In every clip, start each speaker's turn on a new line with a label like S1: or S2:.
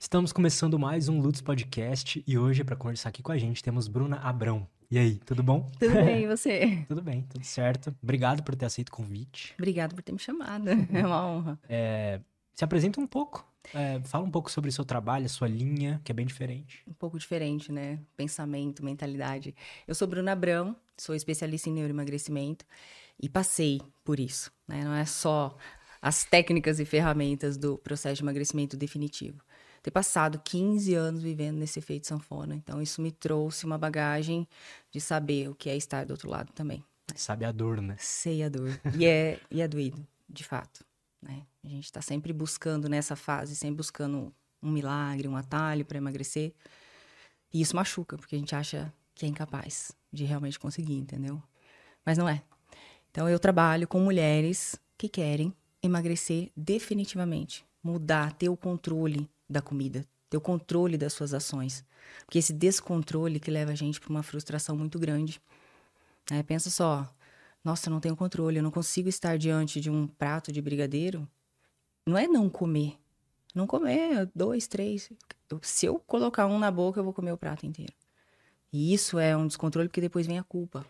S1: Estamos começando mais um Lutz Podcast e hoje, para conversar aqui com a gente, temos Bruna Abrão. E aí, tudo bom?
S2: Tudo bem, e você?
S1: tudo bem, tudo certo. Obrigado por ter aceito o convite.
S2: Obrigado por ter me chamado, é uma honra.
S1: É, se apresenta um pouco, é, fala um pouco sobre o seu trabalho, a sua linha, que é bem diferente.
S2: Um pouco diferente, né? Pensamento, mentalidade. Eu sou Bruna Abrão, sou especialista em neuroemagrecimento e passei por isso, né? Não é só as técnicas e ferramentas do processo de emagrecimento definitivo. Ter passado 15 anos vivendo nesse efeito sanfona, então isso me trouxe uma bagagem de saber o que é estar do outro lado também.
S1: Sabe a dor, né?
S2: Sei a dor. E é, e é doído, de fato. Né? A gente está sempre buscando nessa fase, sempre buscando um milagre, um atalho para emagrecer. E isso machuca, porque a gente acha que é incapaz de realmente conseguir, entendeu? Mas não é. Então eu trabalho com mulheres que querem emagrecer definitivamente, mudar, ter o controle da comida, ter o controle das suas ações. Porque esse descontrole que leva a gente para uma frustração muito grande. É, pensa só, nossa, eu não tenho controle, eu não consigo estar diante de um prato de brigadeiro. Não é não comer. Não comer dois, três. Se eu colocar um na boca, eu vou comer o prato inteiro. E isso é um descontrole porque depois vem a culpa.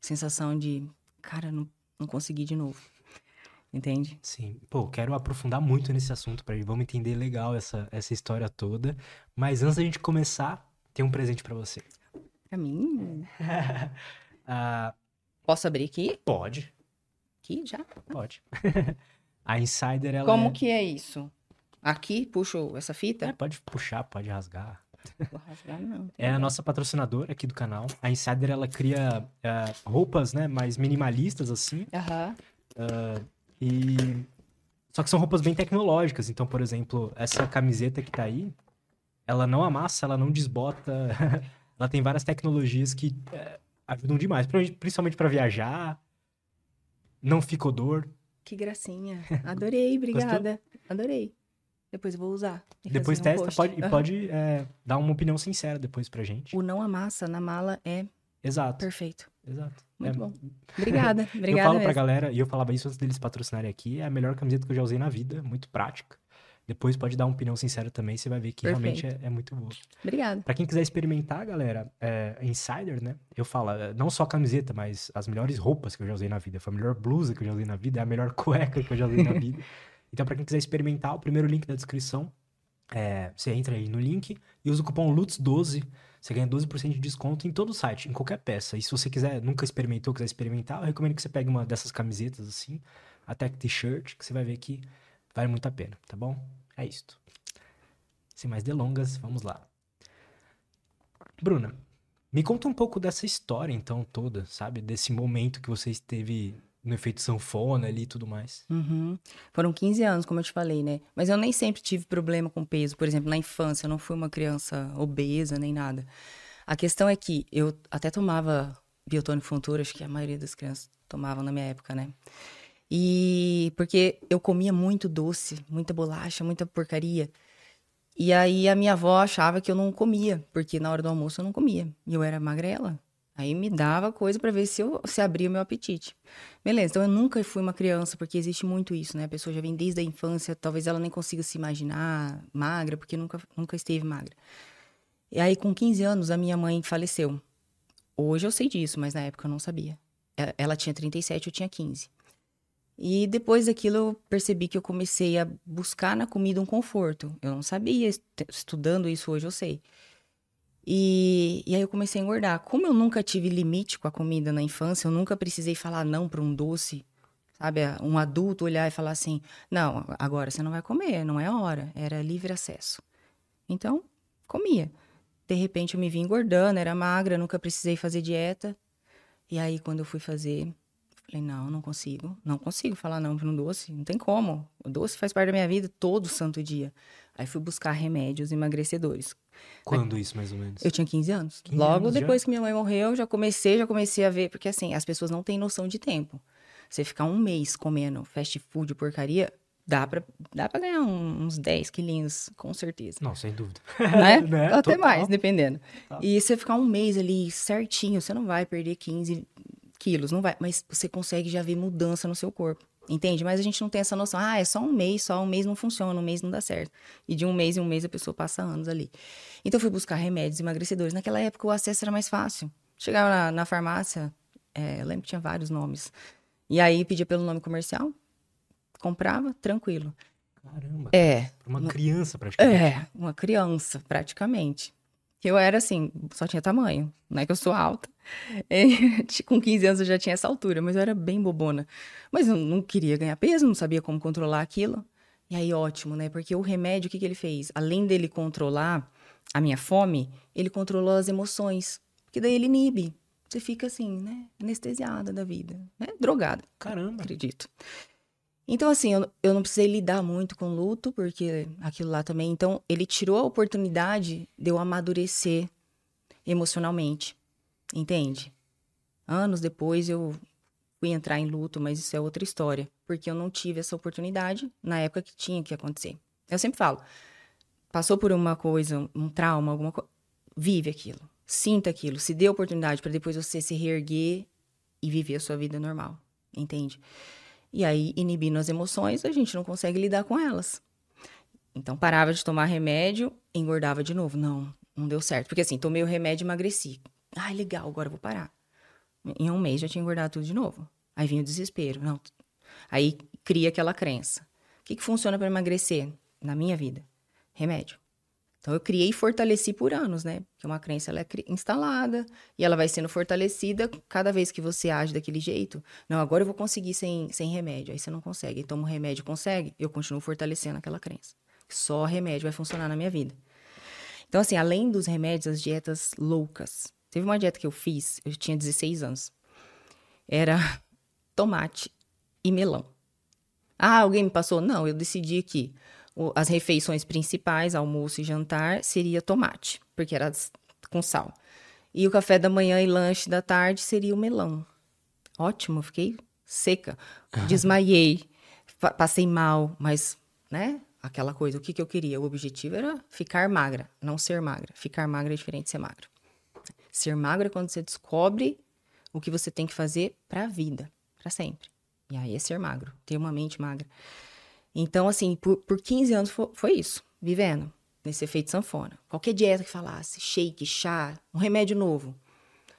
S2: Sensação de, cara, não, não consegui de novo. Entende?
S1: Sim. Pô, quero aprofundar muito nesse assunto para vamos entender legal essa, essa história toda. Mas antes da gente começar, tem um presente para você.
S2: Pra mim?
S1: Ah,
S2: Posso abrir aqui?
S1: pode,
S2: Aqui já?
S1: pode. a Insider, ela
S2: Como
S1: é...
S2: que é isso? Aqui, puxo essa
S1: É,
S2: fita?
S1: pode puxar, pode rasgar.
S2: Vou rasgar, não.
S1: É a nossa patrocinadora aqui do canal. A Insider, ela cria é, roupas, né, mais minimalistas, assim.
S2: Aham.
S1: E... Só que são roupas bem tecnológicas. Então, por exemplo, essa camiseta que tá aí, ela não amassa, ela não desbota. ela tem várias tecnologias que é, ajudam demais. Principalmente- para viajar. Não fica odor.
S2: Que gracinha. Adorei, obrigada. Adorei. Depois vou usar.
S1: Depois
S2: um
S1: testa,
S2: post.
S1: pode, e
S2: Aham.
S1: pode é, dar uma opinião sincera depois pra gente.
S2: O não amassa na mala é
S1: Exato,
S2: perfeito.
S1: Exato.
S2: Muito
S1: É,
S2: bom. Obrigada.
S1: Eu
S2: Obrigada
S1: falo pra
S2: mesmo.
S1: galera, e eu falava isso antes deles patrocinarem aqui, é a melhor camiseta que eu já usei na vida, muito prática. Depois pode dar uma opinião sincera também, você vai ver que realmente é, é muito boa.
S2: Obrigada.
S1: Pra quem quiser experimentar, galera, é, Insider, né? Eu falo, é, não só camiseta, mas as melhores roupas que eu já usei na vida. Foi a melhor blusa que eu já usei na vida, é a melhor cueca que eu já usei na vida. Então, pra quem quiser experimentar, o primeiro link da descrição, é, você entra aí no link e usa o cupom LUTS12, você ganha 12% de desconto em todo o site, em qualquer peça. E se você quiser, nunca experimentou, quiser experimentar, eu recomendo que você pegue uma dessas camisetas assim, até que t-shirt, que você vai ver que vale muito a pena, tá bom? É isto. Sem mais delongas, vamos lá. Bruna, me conta um pouco dessa história, então, toda, sabe? Desse momento que você esteve no efeito sanfona ali e tudo mais.
S2: Uhum. Foram 15 anos, como eu te falei, né? Mas eu nem sempre tive problema com peso. Por exemplo, na infância, eu não fui uma criança obesa nem nada. A questão é que eu até tomava biotônico fontura, acho que a maioria das crianças tomavam na minha época, né? E porque eu comia muito doce, muita bolacha, muita porcaria. E aí a minha avó achava que eu não comia, porque na hora do almoço eu não comia. E eu era magrela. Aí me dava coisa pra ver se eu se abria o meu apetite. Beleza, então eu nunca fui uma criança, porque existe muito isso, né? A pessoa já vem desde a infância, talvez ela nem consiga se imaginar magra, porque nunca, nunca esteve magra. E aí, com 15 anos, a minha mãe faleceu. Hoje eu sei disso, mas na época eu não sabia. Ela tinha 37, eu tinha 15. E depois daquilo eu percebi que eu comecei a buscar na comida um conforto. Eu não sabia, est- estudando isso hoje eu sei. E, e aí eu comecei a engordar. Como eu nunca tive limite com a comida na infância, eu nunca precisei falar não para um doce, sabe? Um adulto olhar e falar assim: não, agora você não vai comer, não é a hora. Era livre acesso. Então, comia. De repente eu me vi engordando, era magra, nunca precisei fazer dieta. E aí quando eu fui fazer, falei: não, não consigo. Não consigo falar não para um doce, não tem como. O doce faz parte da minha vida todo santo dia. Aí fui buscar remédios emagrecedores.
S1: Quando isso, mais ou menos?
S2: Eu tinha 15 anos.
S1: 15
S2: Logo
S1: anos já?
S2: depois que minha mãe morreu, já comecei, já comecei a ver, porque assim, as pessoas não têm noção de tempo. Você ficar um mês comendo fast food porcaria, dá pra, dá pra ganhar uns 10 quilinhos, com certeza.
S1: Não, sem dúvida.
S2: Né?
S1: Né?
S2: Até
S1: Total.
S2: mais, dependendo.
S1: Total.
S2: E você ficar um mês ali certinho, você não vai perder 15 quilos, não vai. Mas você consegue já ver mudança no seu corpo. Entende? Mas a gente não tem essa noção. Ah, é só um mês, só um mês não funciona, um mês não dá certo. E de um mês em um mês a pessoa passa anos ali. Então eu fui buscar remédios emagrecedores. Naquela época o acesso era mais fácil. Chegava na, na farmácia, é, eu lembro que tinha vários nomes. E aí pedia pelo nome comercial, comprava, tranquilo.
S1: Caramba.
S2: É.
S1: Uma criança, praticamente.
S2: É, uma criança, praticamente. Eu era assim, só tinha tamanho, não é que eu sou alta. E, com 15 anos eu já tinha essa altura, mas eu era bem bobona. Mas eu não queria ganhar peso, não sabia como controlar aquilo. E aí, ótimo, né? Porque o remédio, o que, que ele fez? Além dele controlar a minha fome, ele controlou as emoções. Porque daí ele inibe. Você fica assim, né? Anestesiada da vida, né? Drogada.
S1: Caramba.
S2: Acredito. Então, assim, eu, eu não precisei lidar muito com luto, porque aquilo lá também. Então, ele tirou a oportunidade de eu amadurecer emocionalmente. Entende? Anos depois eu fui entrar em luto, mas isso é outra história. Porque eu não tive essa oportunidade na época que tinha que acontecer. Eu sempre falo: passou por uma coisa, um trauma, alguma coisa. Vive aquilo. Sinta aquilo. Se dê oportunidade para depois você se reerguer e viver a sua vida normal. Entende? E aí, inibindo as emoções, a gente não consegue lidar com elas. Então, parava de tomar remédio, engordava de novo. Não, não deu certo. Porque assim, tomei o remédio e emagreci. Ai, legal, agora vou parar. Em um mês já tinha engordado tudo de novo. Aí vinha o desespero. Não. Aí cria aquela crença. O que, que funciona para emagrecer na minha vida? Remédio. Então eu criei e fortaleci por anos, né? Porque uma crença ela é instalada e ela vai sendo fortalecida cada vez que você age daquele jeito. Não, agora eu vou conseguir sem, sem remédio. Aí você não consegue. Aí toma remédio, consegue, eu continuo fortalecendo aquela crença. Só remédio vai funcionar na minha vida. Então, assim, além dos remédios, as dietas loucas. Teve uma dieta que eu fiz, eu tinha 16 anos. Era tomate e melão. Ah, alguém me passou? Não, eu decidi que as refeições principais, almoço e jantar, seria tomate, porque era com sal. E o café da manhã e lanche da tarde seria o melão. Ótimo, fiquei seca. Desmaiei, passei mal, mas, né? Aquela coisa, o que, que eu queria? O objetivo era ficar magra, não ser magra. Ficar magra é diferente de ser magra. Ser magra é quando você descobre o que você tem que fazer para a vida, para sempre. E aí é ser magro, ter uma mente magra. Então, assim, por, por 15 anos foi, foi isso, vivendo nesse efeito sanfona. Qualquer dieta que falasse, shake, chá, um remédio novo.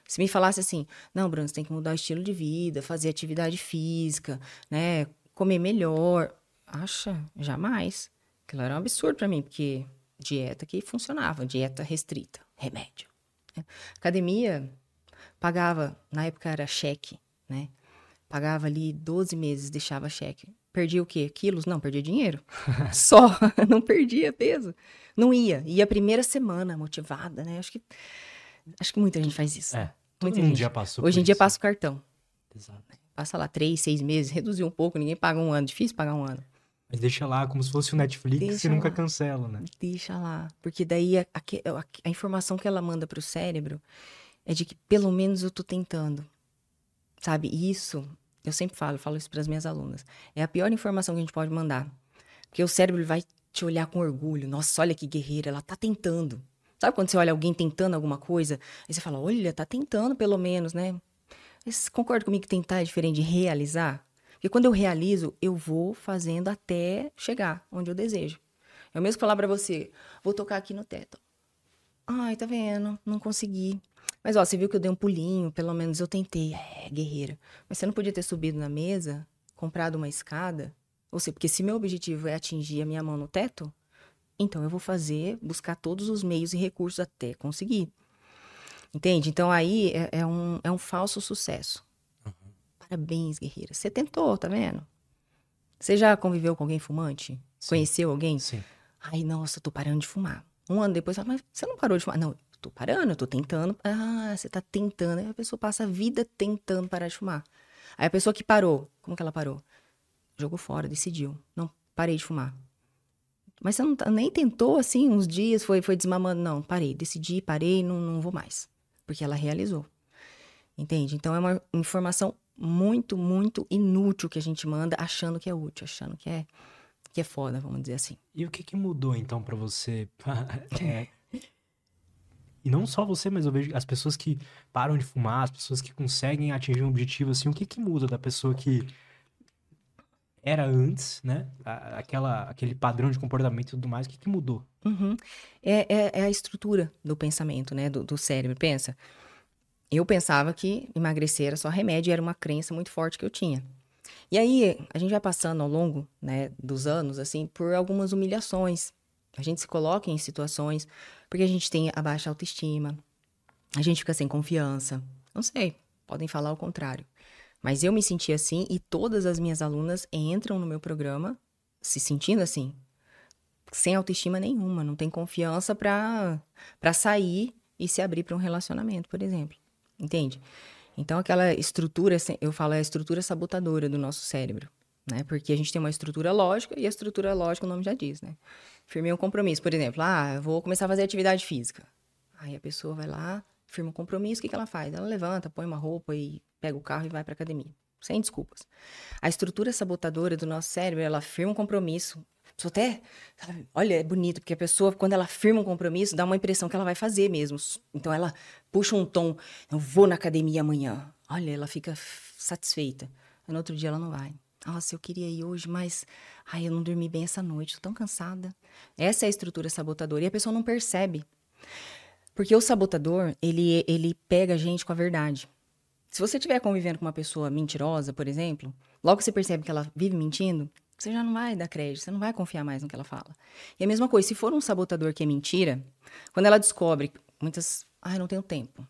S2: Se me falasse assim, não, Bruno, você tem que mudar o estilo de vida, fazer atividade física, né, comer melhor. Acha? Jamais. Aquilo era um absurdo para mim, porque dieta que funcionava, dieta restrita, remédio. Né? Academia pagava, na época era cheque, né? Pagava ali 12 meses, deixava cheque. Perdia o quê? Quilos? Não, perdia dinheiro. Só. Não perdia peso. Não ia. Ia a primeira semana, motivada, né? Acho que, acho que muita gente faz isso.
S1: É. Muita gente. passou
S2: Hoje em dia passa o cartão.
S1: Exato.
S2: Passa lá três, seis meses, reduziu um pouco, ninguém paga um ano. Difícil pagar um ano.
S1: Mas deixa lá como se fosse o Netflix deixa e nunca cancela, né?
S2: Deixa lá. Porque daí a, a, a informação que ela manda pro cérebro é de que pelo menos eu tô tentando. Sabe? Isso eu sempre falo, falo isso para as minhas alunas. É a pior informação que a gente pode mandar. Porque o cérebro vai te olhar com orgulho. Nossa, olha que guerreira, ela tá tentando. Sabe quando você olha alguém tentando alguma coisa? Aí você fala, olha, tá tentando pelo menos, né? Mas concorda comigo que tentar é diferente de realizar? Porque quando eu realizo, eu vou fazendo até chegar onde eu desejo. Eu mesmo falar para você, vou tocar aqui no teto. Ai, tá vendo? Não consegui. Mas, ó, você viu que eu dei um pulinho, pelo menos eu tentei. É, guerreira. Mas você não podia ter subido na mesa, comprado uma escada? Ou seja, porque se meu objetivo é atingir a minha mão no teto, então eu vou fazer, buscar todos os meios e recursos até conseguir. Entende? Então aí é, é um, é um falso sucesso. Uhum. Parabéns, guerreira. Você tentou, tá vendo? Você já conviveu com alguém fumante? Sim. Conheceu alguém?
S1: Sim.
S2: Ai, nossa, tô parando de fumar. Um ano depois, mas você não parou de fumar? Não, tô parando, eu tô tentando. Ah, você tá tentando. Aí a pessoa passa a vida tentando parar de fumar. Aí a pessoa que parou, como que ela parou? Jogou fora, decidiu. Não, parei de fumar. Mas você não, tá, nem tentou, assim, uns dias, foi, foi desmamando. Não, parei, decidi, parei, não, não vou mais. Porque ela realizou. Entende? Então é uma informação muito, muito inútil que a gente manda, achando que é útil, achando que é, que é foda, vamos dizer assim.
S1: E o que, que mudou, então, para você? é, e não só você, mas eu vejo as pessoas que param de fumar, as pessoas que conseguem atingir um objetivo, assim, o que que muda da pessoa que era antes, né? Aquela, aquele padrão de comportamento e tudo mais, o que, que mudou?
S2: Uhum. É, é, é, a estrutura do pensamento, né? Do, do cérebro. Pensa, eu pensava que emagrecer era só remédio, era uma crença muito forte que eu tinha. E aí, a gente vai passando ao longo né, dos anos, assim, por algumas humilhações. A gente se coloca em situações porque a gente tem a baixa autoestima, a gente fica sem confiança. Não sei, podem falar o contrário. Mas eu me senti assim e todas as minhas alunas entram no meu programa se sentindo assim, sem autoestima nenhuma, não tem confiança para sair e se abrir para um relacionamento, por exemplo. Entende? Então, aquela estrutura, eu falo, é a estrutura sabotadora do nosso cérebro, né? Porque a gente tem uma estrutura lógica e a estrutura lógica, o nome já diz, né? Firmei um compromisso, por exemplo, ah, vou começar a fazer atividade física. Aí a pessoa vai lá, firma um compromisso, o que, que ela faz? Ela levanta, põe uma roupa e pega o carro e vai para academia. Sem desculpas. A estrutura sabotadora do nosso cérebro, ela firma um compromisso. Só até, sabe, olha, é bonito, porque a pessoa, quando ela firma um compromisso, dá uma impressão que ela vai fazer mesmo. Então ela puxa um tom, eu vou na academia amanhã. Olha, ela fica satisfeita. No outro dia ela não vai. Nossa, eu queria ir hoje, mas ai, eu não dormi bem essa noite, tô tão cansada. Essa é a estrutura sabotadora e a pessoa não percebe. Porque o sabotador, ele, ele pega a gente com a verdade. Se você estiver convivendo com uma pessoa mentirosa, por exemplo, logo você percebe que ela vive mentindo, você já não vai dar crédito, você não vai confiar mais no que ela fala. E a mesma coisa, se for um sabotador que é mentira, quando ela descobre, muitas. Ai, não tenho tempo.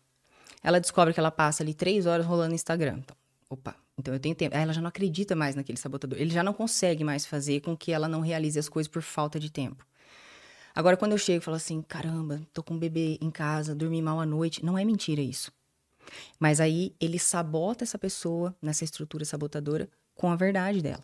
S2: Ela descobre que ela passa ali três horas rolando Instagram. Então, opa, então eu tenho tempo. Aí ela já não acredita mais naquele sabotador. Ele já não consegue mais fazer com que ela não realize as coisas por falta de tempo. Agora, quando eu chego e falo assim, caramba, tô com um bebê em casa, dormi mal à noite, não é mentira isso. Mas aí ele sabota essa pessoa nessa estrutura sabotadora com a verdade dela.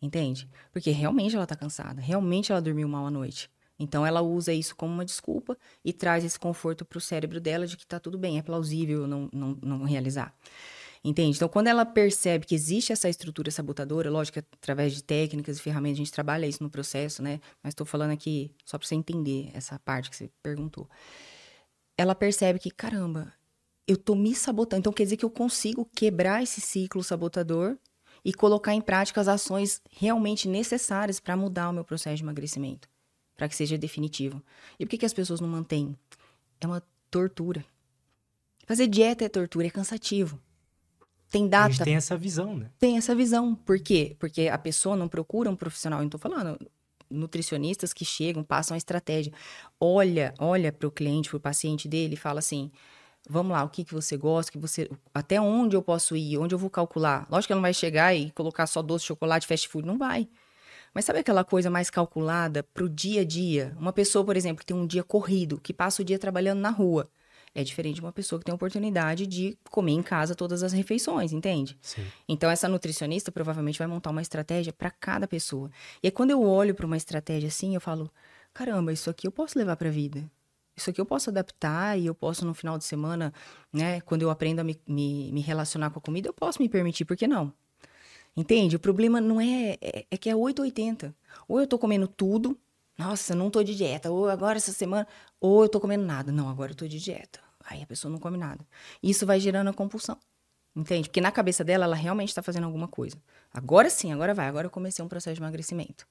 S2: Entende? Porque realmente ela tá cansada, realmente ela dormiu mal à noite. Então ela usa isso como uma desculpa e traz esse conforto para o cérebro dela de que tá tudo bem, é plausível não, não, não realizar. Entende? Então, quando ela percebe que existe essa estrutura sabotadora, lógico que através de técnicas e ferramentas a gente trabalha isso no processo, né? Mas estou falando aqui só para você entender essa parte que você perguntou. Ela percebe que, caramba, eu tô me sabotando. Então quer dizer que eu consigo quebrar esse ciclo sabotador e colocar em prática as ações realmente necessárias para mudar o meu processo de emagrecimento, para que seja definitivo. E por que, que as pessoas não mantêm? É uma tortura. Fazer dieta é tortura, é cansativo. Tem data. A gente
S1: tem essa visão, né?
S2: Tem essa visão. Por quê? Porque a pessoa não procura um profissional. Eu não tô falando nutricionistas que chegam, passam a estratégia. Olha, olha para o cliente, para o paciente dele e fala assim: Vamos lá, o que, que você gosta, que você, até onde eu posso ir, onde eu vou calcular. Lógico que ela não vai chegar e colocar só doce, chocolate, fast food, não vai. Mas sabe aquela coisa mais calculada para o dia a dia? Uma pessoa, por exemplo, que tem um dia corrido, que passa o dia trabalhando na rua, é diferente de uma pessoa que tem a oportunidade de comer em casa todas as refeições, entende? Sim. Então essa nutricionista provavelmente vai montar uma estratégia para cada pessoa. E aí quando eu olho para uma estratégia assim, eu falo: caramba, isso aqui eu posso levar para a vida. Isso aqui eu posso adaptar e eu posso no final de semana, né? Quando eu aprendo a me, me, me relacionar com a comida, eu posso me permitir, por que não? Entende? O problema não é, é, é que é 880. Ou eu tô comendo tudo, nossa, não tô de dieta. Ou agora essa semana, ou eu tô comendo nada. Não, agora eu tô de dieta. Aí a pessoa não come nada. Isso vai gerando a compulsão. Entende? Porque na cabeça dela, ela realmente está fazendo alguma coisa. Agora sim, agora vai. Agora eu comecei um processo de emagrecimento.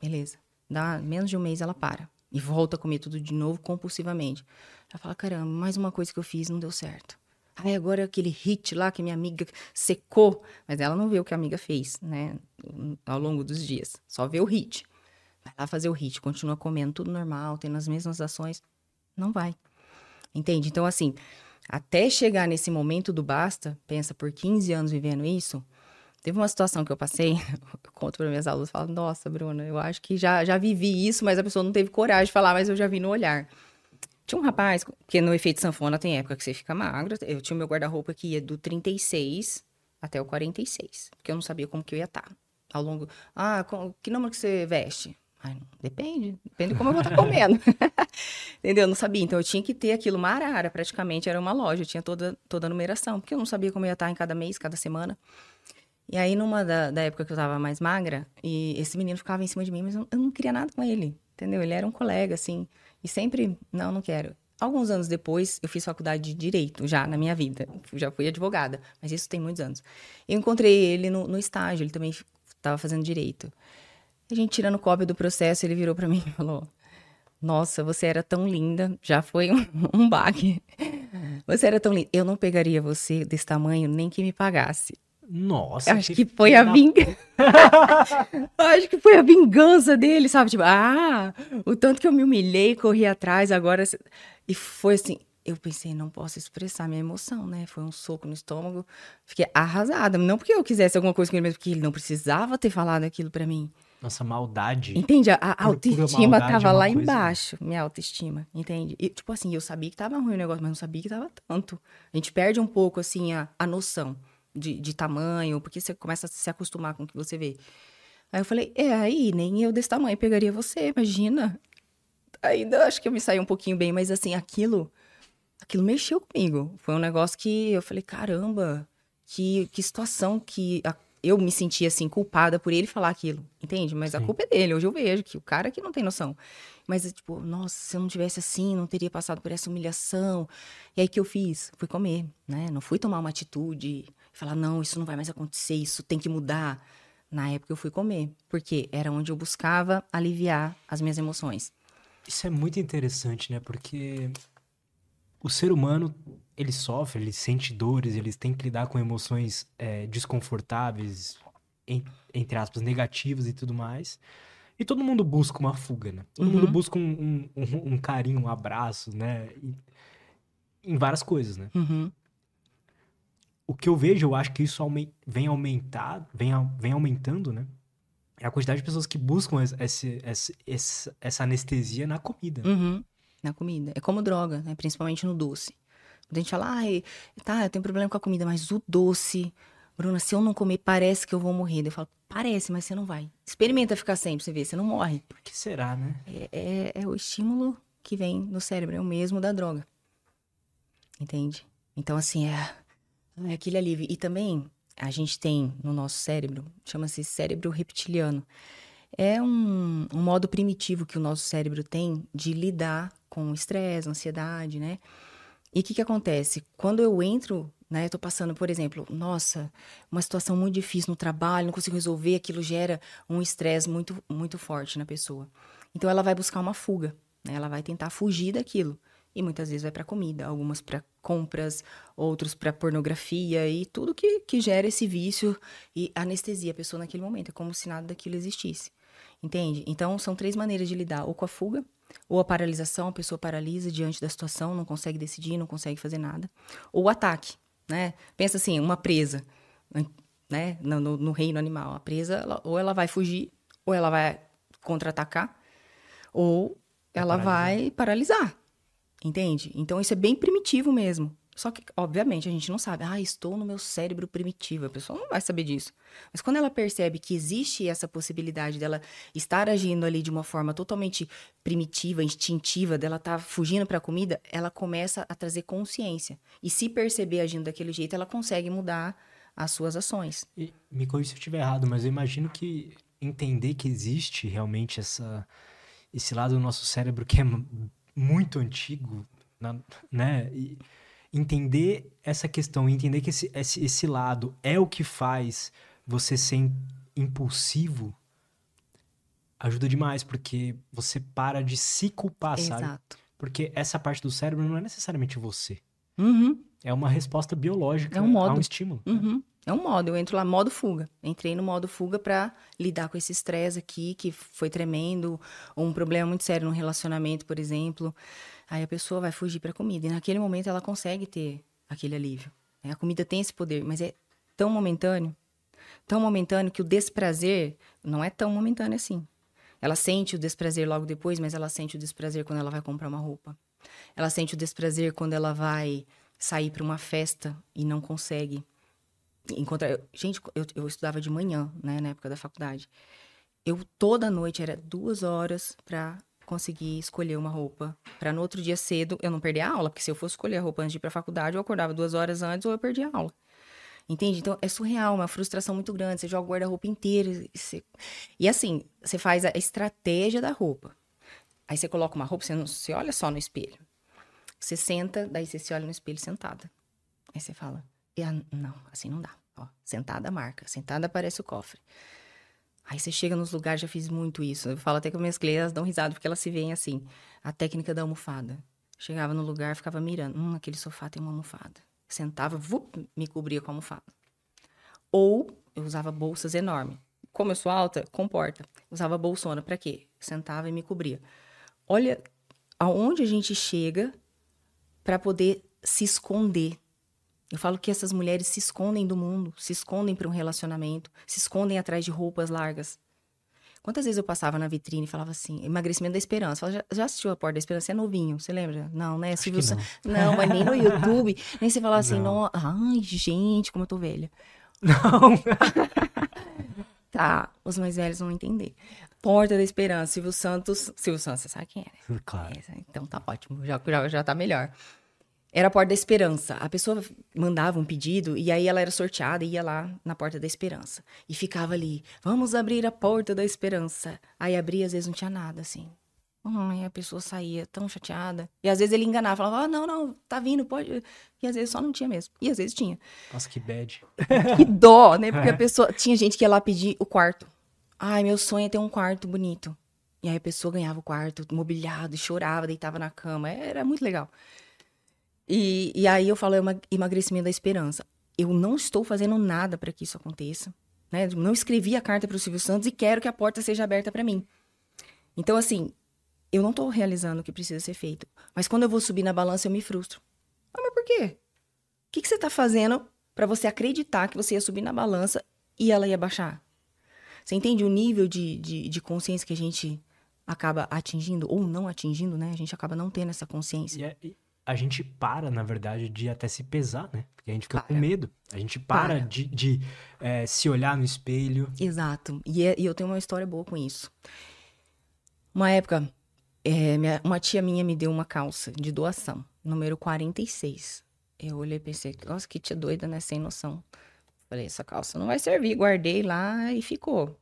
S2: Beleza. Dá menos de um mês, ela para. E volta a comer tudo de novo compulsivamente. Ela fala: caramba, mais uma coisa que eu fiz não deu certo. Aí agora aquele hit lá que minha amiga secou. Mas ela não vê o que a amiga fez, né? Ao longo dos dias. Só vê o hit. Vai lá fazer o hit, continua comendo tudo normal, tendo as mesmas ações. Não vai. Entende? Então, assim, até chegar nesse momento do basta, pensa, por 15 anos vivendo isso, Teve uma situação que eu passei, eu conto para minhas alunas, falo, nossa, Bruna, eu acho que já, já vivi isso, mas a pessoa não teve coragem de falar, mas eu já vi no olhar. Tinha um rapaz, porque no efeito sanfona tem época que você fica magro, eu tinha meu guarda-roupa que ia do 36 até o 46, porque eu não sabia como que eu ia estar. Tá. Ao longo, ah, que número que você veste? Ai, depende, depende de como eu vou estar tá comendo. Entendeu? Eu não sabia. Então eu tinha que ter aquilo, uma arara, praticamente era uma loja, tinha toda, toda a numeração, porque eu não sabia como ia estar tá em cada mês, cada semana. E aí, numa da, da, época que eu tava mais magra, e esse menino ficava em cima de mim, mas eu, eu não queria nada com ele, entendeu? Ele era um colega, assim, e sempre, não, não quero. Alguns anos depois, eu fiz faculdade de Direito, já na minha vida. Já fui advogada, mas isso tem muitos anos. Eu encontrei ele no, no estágio, ele também tava fazendo direito. A gente tirando cópia do processo, ele virou para mim e falou: Nossa, você era tão linda, já foi um, um baque. Você era tão linda. Eu não pegaria você desse tamanho nem que me pagasse.
S1: Nossa,
S2: acho que, que foi a vingança. acho que foi a vingança dele, sabe? Tipo, ah, o tanto que eu me humilhei, corri atrás, agora. E foi assim, eu pensei, não posso expressar minha emoção, né? Foi um soco no estômago. Fiquei arrasada. Não porque eu quisesse alguma coisa com ele, mas porque ele não precisava ter falado aquilo para mim.
S1: Nossa, maldade.
S2: Entende? A, a autoestima tava é lá coisa... embaixo, minha autoestima, entende? E, tipo assim, eu sabia que tava ruim o negócio, mas não sabia que tava tanto. A gente perde um pouco, assim, a, a noção de, de tamanho, porque você começa a se acostumar com o que você vê. Aí eu falei, é, aí, nem eu desse tamanho pegaria você, imagina. Ainda acho que eu me saí um pouquinho bem, mas assim, aquilo, aquilo mexeu comigo. Foi um negócio que eu falei, caramba, que, que situação que a, eu me senti assim culpada por ele falar aquilo, entende? Mas Sim. a culpa é dele. Hoje eu vejo que o cara que não tem noção. Mas tipo, nossa, se eu não tivesse assim, não teria passado por essa humilhação. E aí que eu fiz, fui comer, né? Não fui tomar uma atitude, falar não, isso não vai mais acontecer, isso tem que mudar. Na época eu fui comer, porque era onde eu buscava aliviar as minhas emoções.
S1: Isso é muito interessante, né? Porque o ser humano ele sofre, ele sente dores, ele tem que lidar com emoções é, desconfortáveis, em, entre aspas, negativas e tudo mais. E todo mundo busca uma fuga, né? Todo uhum. mundo busca um, um, um, carinho, um abraço, né? E, em várias coisas, né?
S2: Uhum.
S1: O que eu vejo, eu acho que isso vem aumentar, vem, vem aumentando, né? É a quantidade de pessoas que buscam esse, esse, esse, essa anestesia na comida.
S2: Uhum. Na comida. É como droga, né? Principalmente no doce. A gente fala, ai, tá, eu tenho problema com a comida, mas o doce, Bruna, se eu não comer, parece que eu vou morrer. Eu falo, parece, mas você não vai. Experimenta ficar sem pra você ver, você não morre.
S1: Por que será, né?
S2: É, é, é o estímulo que vem no cérebro, é o mesmo da droga. Entende? Então, assim, é, é aquele alívio. E também, a gente tem no nosso cérebro, chama-se cérebro reptiliano. É um, um modo primitivo que o nosso cérebro tem de lidar com estresse, ansiedade, né? E o que, que acontece? Quando eu entro, né, eu tô passando, por exemplo, nossa, uma situação muito difícil no trabalho, não consigo resolver, aquilo gera um estresse muito, muito forte na pessoa. Então ela vai buscar uma fuga, né? Ela vai tentar fugir daquilo. E muitas vezes vai para comida, algumas para compras, outros para pornografia e tudo que, que gera esse vício e anestesia a pessoa naquele momento. É como se nada daquilo existisse. Entende? Então são três maneiras de lidar: ou com a fuga, ou a paralisação, a pessoa paralisa diante da situação, não consegue decidir, não consegue fazer nada. Ou o ataque, né? Pensa assim, uma presa, né? No, no, no reino animal. A presa, ela, ou ela vai fugir, ou ela vai contra-atacar, ou ela vai paralisar. Entende? Então isso é bem primitivo mesmo. Só que, obviamente, a gente não sabe. Ah, estou no meu cérebro primitivo. A pessoa não vai saber disso. Mas quando ela percebe que existe essa possibilidade dela estar agindo ali de uma forma totalmente primitiva, instintiva, dela tá fugindo para a comida, ela começa a trazer consciência. E se perceber agindo daquele jeito, ela consegue mudar as suas ações.
S1: E, me corrija se eu estiver errado, mas eu imagino que entender que existe realmente essa, esse lado do nosso cérebro que é muito antigo, né? E, entender essa questão, entender que esse, esse, esse lado é o que faz você ser impulsivo, ajuda demais, porque você para de se culpar, Exato. sabe? Porque essa parte do cérebro não é necessariamente você.
S2: Uhum.
S1: É uma resposta biológica
S2: é um modo.
S1: a um estímulo.
S2: Né? Uhum. Né? É um modo. Eu entro lá, modo fuga. Entrei no modo fuga para lidar com esse estresse aqui, que foi tremendo, ou um problema muito sério no relacionamento, por exemplo. Aí a pessoa vai fugir para comida. E naquele momento ela consegue ter aquele alívio. Né? A comida tem esse poder, mas é tão momentâneo, tão momentâneo que o desprazer não é tão momentâneo assim. Ela sente o desprazer logo depois, mas ela sente o desprazer quando ela vai comprar uma roupa. Ela sente o desprazer quando ela vai sair para uma festa e não consegue encontrar. Gente, eu, eu estudava de manhã, né, na época da faculdade. Eu toda noite era duas horas para conseguir escolher uma roupa para no outro dia cedo eu não perder a aula, porque se eu fosse escolher a roupa antes de ir para faculdade, eu acordava duas horas antes ou eu perdia a aula. Entende? Então é surreal, uma frustração muito grande. Você joga o guarda-roupa inteiro. E, você... e assim, você faz a estratégia da roupa. Aí você coloca uma roupa, você não se olha só no espelho. Você senta, daí você se olha no espelho sentada. Aí você fala, não, assim não dá. Ó, sentada marca, sentada aparece o cofre. Aí você chega nos lugares, já fiz muito isso. Eu falo até com minhas clientes, dão risada, porque elas se veem assim. A técnica da almofada. Chegava no lugar, ficava mirando. Hum, aquele sofá tem uma almofada. Sentava, vup, me cobria com a almofada. Ou eu usava bolsas enormes. Como eu sou alta, comporta. Usava bolsona. para quê? Sentava e me cobria. Olha aonde a gente chega para poder se esconder. Eu falo que essas mulheres se escondem do mundo, se escondem para um relacionamento, se escondem atrás de roupas largas. Quantas vezes eu passava na vitrine e falava assim, emagrecimento da esperança. Falava, já, já, assistiu a Porta da Esperança? É novinho, você lembra? Não, né? Silvio não. não, mas nem no YouTube. Nem você falava assim, não. ai, gente, como eu tô velha.
S1: Não.
S2: tá, os mais velhos vão entender. Porta da Esperança, Silvio Santos. Silvio Santos, você sabe quem é,
S1: né? Claro.
S2: então tá ótimo, já, já, já tá melhor. Era a Porta da Esperança. A pessoa mandava um pedido e aí ela era sorteada e ia lá na Porta da Esperança. E ficava ali, vamos abrir a Porta da Esperança. Aí abria, às vezes não tinha nada, assim. Hum, a pessoa saía tão chateada. E às vezes ele enganava, falava, ah, não, não, tá vindo, pode. E às vezes só não tinha mesmo. E às vezes tinha.
S1: Nossa, que bad.
S2: Que dó, né? Porque é. a pessoa. Tinha gente que ia lá pedir o quarto. Ai, meu sonho é ter um quarto bonito. E aí a pessoa ganhava o quarto mobiliado, chorava, deitava na cama. Era muito legal. E, e aí eu falo, é um emagrecimento da esperança. Eu não estou fazendo nada para que isso aconteça. Né? Não escrevi a carta para o Silvio Santos e quero que a porta seja aberta para mim. Então, assim, eu não estou realizando o que precisa ser feito. Mas quando eu vou subir na balança, eu me frustro. Ah, mas por quê? O que, que você está fazendo para você acreditar que você ia subir na balança e ela ia baixar? Você entende o nível de, de, de consciência que a gente acaba atingindo ou não atingindo, né? A gente acaba não tendo essa consciência.
S1: E, é, a gente para, na verdade, de até se pesar, né? Porque a gente fica para. com medo. A gente para, para. de, de é, se olhar no espelho.
S2: Exato. E, é, e, eu tenho uma história boa com isso. Uma época, é, minha, uma tia minha me deu uma calça de doação, número 46. Eu olhei e pensei, nossa, que tia doida, né? Sem noção. Falei, essa calça não vai servir. Guardei lá e ficou.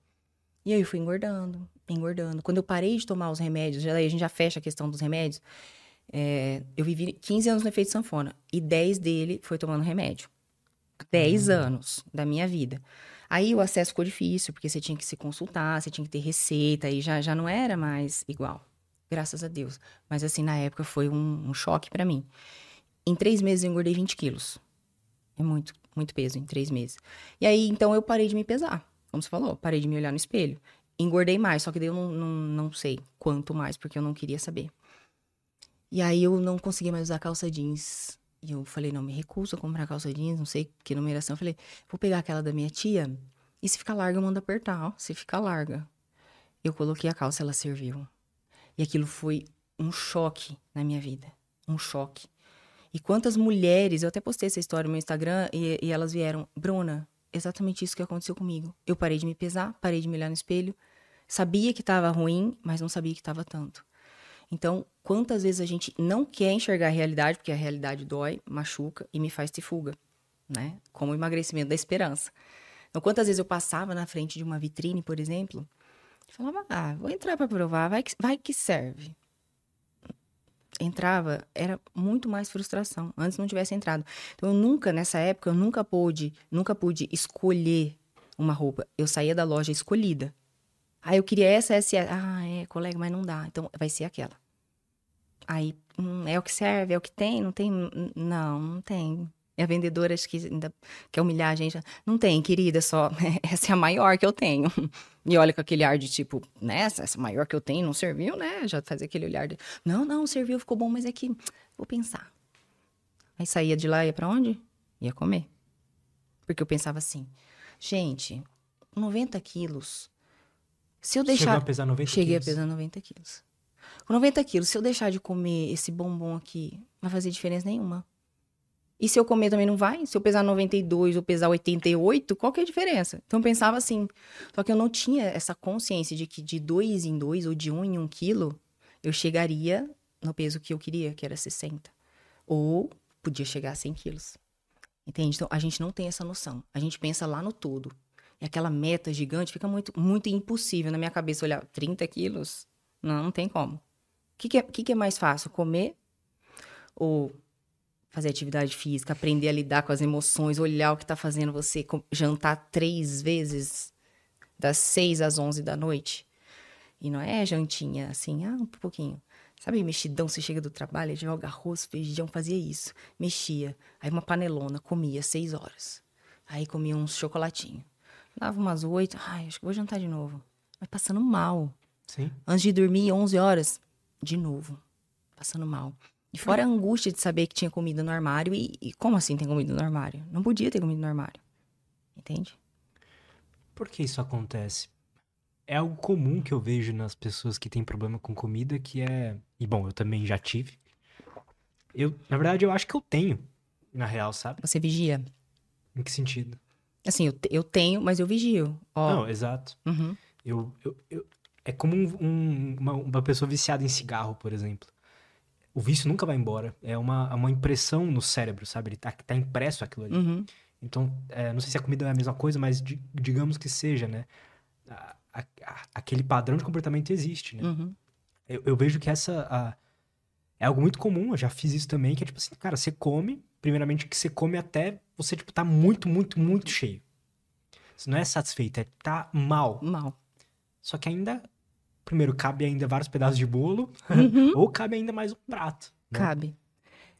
S2: E aí eu fui engordando, engordando. Quando eu parei de tomar os remédios, já, a gente já fecha a questão dos remédios. É, eu vivi 15 anos no efeito sanfona e 10 dele foi tomando remédio. 10 uhum. anos da minha vida. Aí o acesso ficou difícil, porque você tinha que se consultar, você tinha que ter receita, e já, já não era mais igual. Graças a Deus. Mas assim, na época foi um, um choque para mim. Em três meses eu engordei 20 quilos. É muito, muito peso em três meses. E aí, então, eu parei de me pesar. Como você falou, parei de me olhar no espelho. Engordei mais, só que daí eu não, não, não sei quanto mais, porque eu não queria saber. E aí eu não conseguia mais usar calça jeans. E eu falei, não, me recuso a comprar calça jeans, não sei que numeração. Eu falei, vou pegar aquela da minha tia. E se ficar larga, eu mando apertar. Ó, se ficar larga. Eu coloquei a calça, ela serviu. E aquilo foi um choque na minha vida. Um choque. E quantas mulheres, eu até postei essa história no meu Instagram e, e elas vieram, Bruna, exatamente isso que aconteceu comigo. Eu parei de me pesar, parei de me olhar no espelho, sabia que estava ruim, mas não sabia que estava tanto. Então, quantas vezes a gente não quer enxergar a realidade, porque a realidade dói, machuca e me faz ter fuga, né? Como o emagrecimento da esperança. Então, quantas vezes eu passava na frente de uma vitrine, por exemplo, falava, ah, vou entrar para provar, vai que, vai que serve. Entrava, era muito mais frustração, antes não tivesse entrado. Então, eu nunca, nessa época, eu nunca pude, nunca pude escolher uma roupa. Eu saía da loja escolhida. Aí eu queria essa, essa, essa. Ah, é, colega, mas não dá. Então vai ser aquela. Aí, hum, é o que serve, é o que tem? Não tem? Não, não tem. E a vendedora acho que ainda quer humilhar a gente. Não tem, querida, só essa é a maior que eu tenho. E olha com aquele ar de tipo, né, essa, maior que eu tenho não serviu, né? Já fazia aquele olhar de, não, não, serviu, ficou bom, mas é que vou pensar. Aí saía de lá ia pra onde? Ia comer. Porque eu pensava assim, gente, 90 quilos se eu deixar.
S1: Chegou a pesar 90
S2: Cheguei
S1: quilos.
S2: a pesar 90 quilos. Com 90 quilos, se eu deixar de comer esse bombom aqui, não vai fazer diferença nenhuma. E se eu comer também não vai? Se eu pesar 92 ou pesar 88, qual que é a diferença? Então eu pensava assim. Só que eu não tinha essa consciência de que de dois em dois ou de um em um quilo, eu chegaria no peso que eu queria, que era 60. Ou podia chegar a 100 quilos. Entende? Então a gente não tem essa noção. A gente pensa lá no todo. E aquela meta gigante fica muito, muito impossível na minha cabeça olhar 30 quilos. Não, não tem como. O que, que, é, que, que é mais fácil? Comer ou fazer atividade física, aprender a lidar com as emoções, olhar o que está fazendo você jantar três vezes das 6 às 11 da noite. E não é jantinha, assim, ah, um pouquinho. Sabe, mexidão, você chega do trabalho, joga arroz, feijão, fazia isso. Mexia. Aí uma panelona, comia seis horas. Aí comia uns chocolatinho. Dava umas oito, ai, acho que vou jantar de novo. Mas passando mal.
S1: Sim.
S2: Antes de dormir, 11 horas, de novo. Passando mal. E fora a angústia de saber que tinha comida no armário. E, e como assim tem comida no armário? Não podia ter comida no armário. Entende?
S1: Por que isso acontece? É algo comum que eu vejo nas pessoas que têm problema com comida, que é. E bom, eu também já tive. Eu, na verdade, eu acho que eu tenho, na real, sabe?
S2: Você vigia?
S1: Em que sentido?
S2: Assim, eu, eu tenho, mas eu vigio. Ó,
S1: Não, exato.
S2: uhum.
S1: Eu, eu, eu- é como um- um- uma, uma pessoa viciada em cigarro, por exemplo. O vício nunca vai embora. É uma, uma impressão no cérebro, sabe? Ele tá, tá impresso aquilo ali.
S2: Uhum.
S1: Então, é, não sei se a comida é a mesma coisa, mas di- digamos que seja, né? A- a- aquele padrão de comportamento existe, né?
S2: Uhum.
S1: Eu, eu vejo que essa a- é algo muito comum, eu já fiz isso também, que é tipo assim, cara, você come, primeiramente que você come até você, tipo, tá muito, muito, muito cheio. Você não é satisfeito, é tá mal.
S2: Mal.
S1: Só que ainda, primeiro, cabe ainda vários pedaços de bolo,
S2: Uhum.
S1: ou cabe ainda mais um prato. né?
S2: Cabe.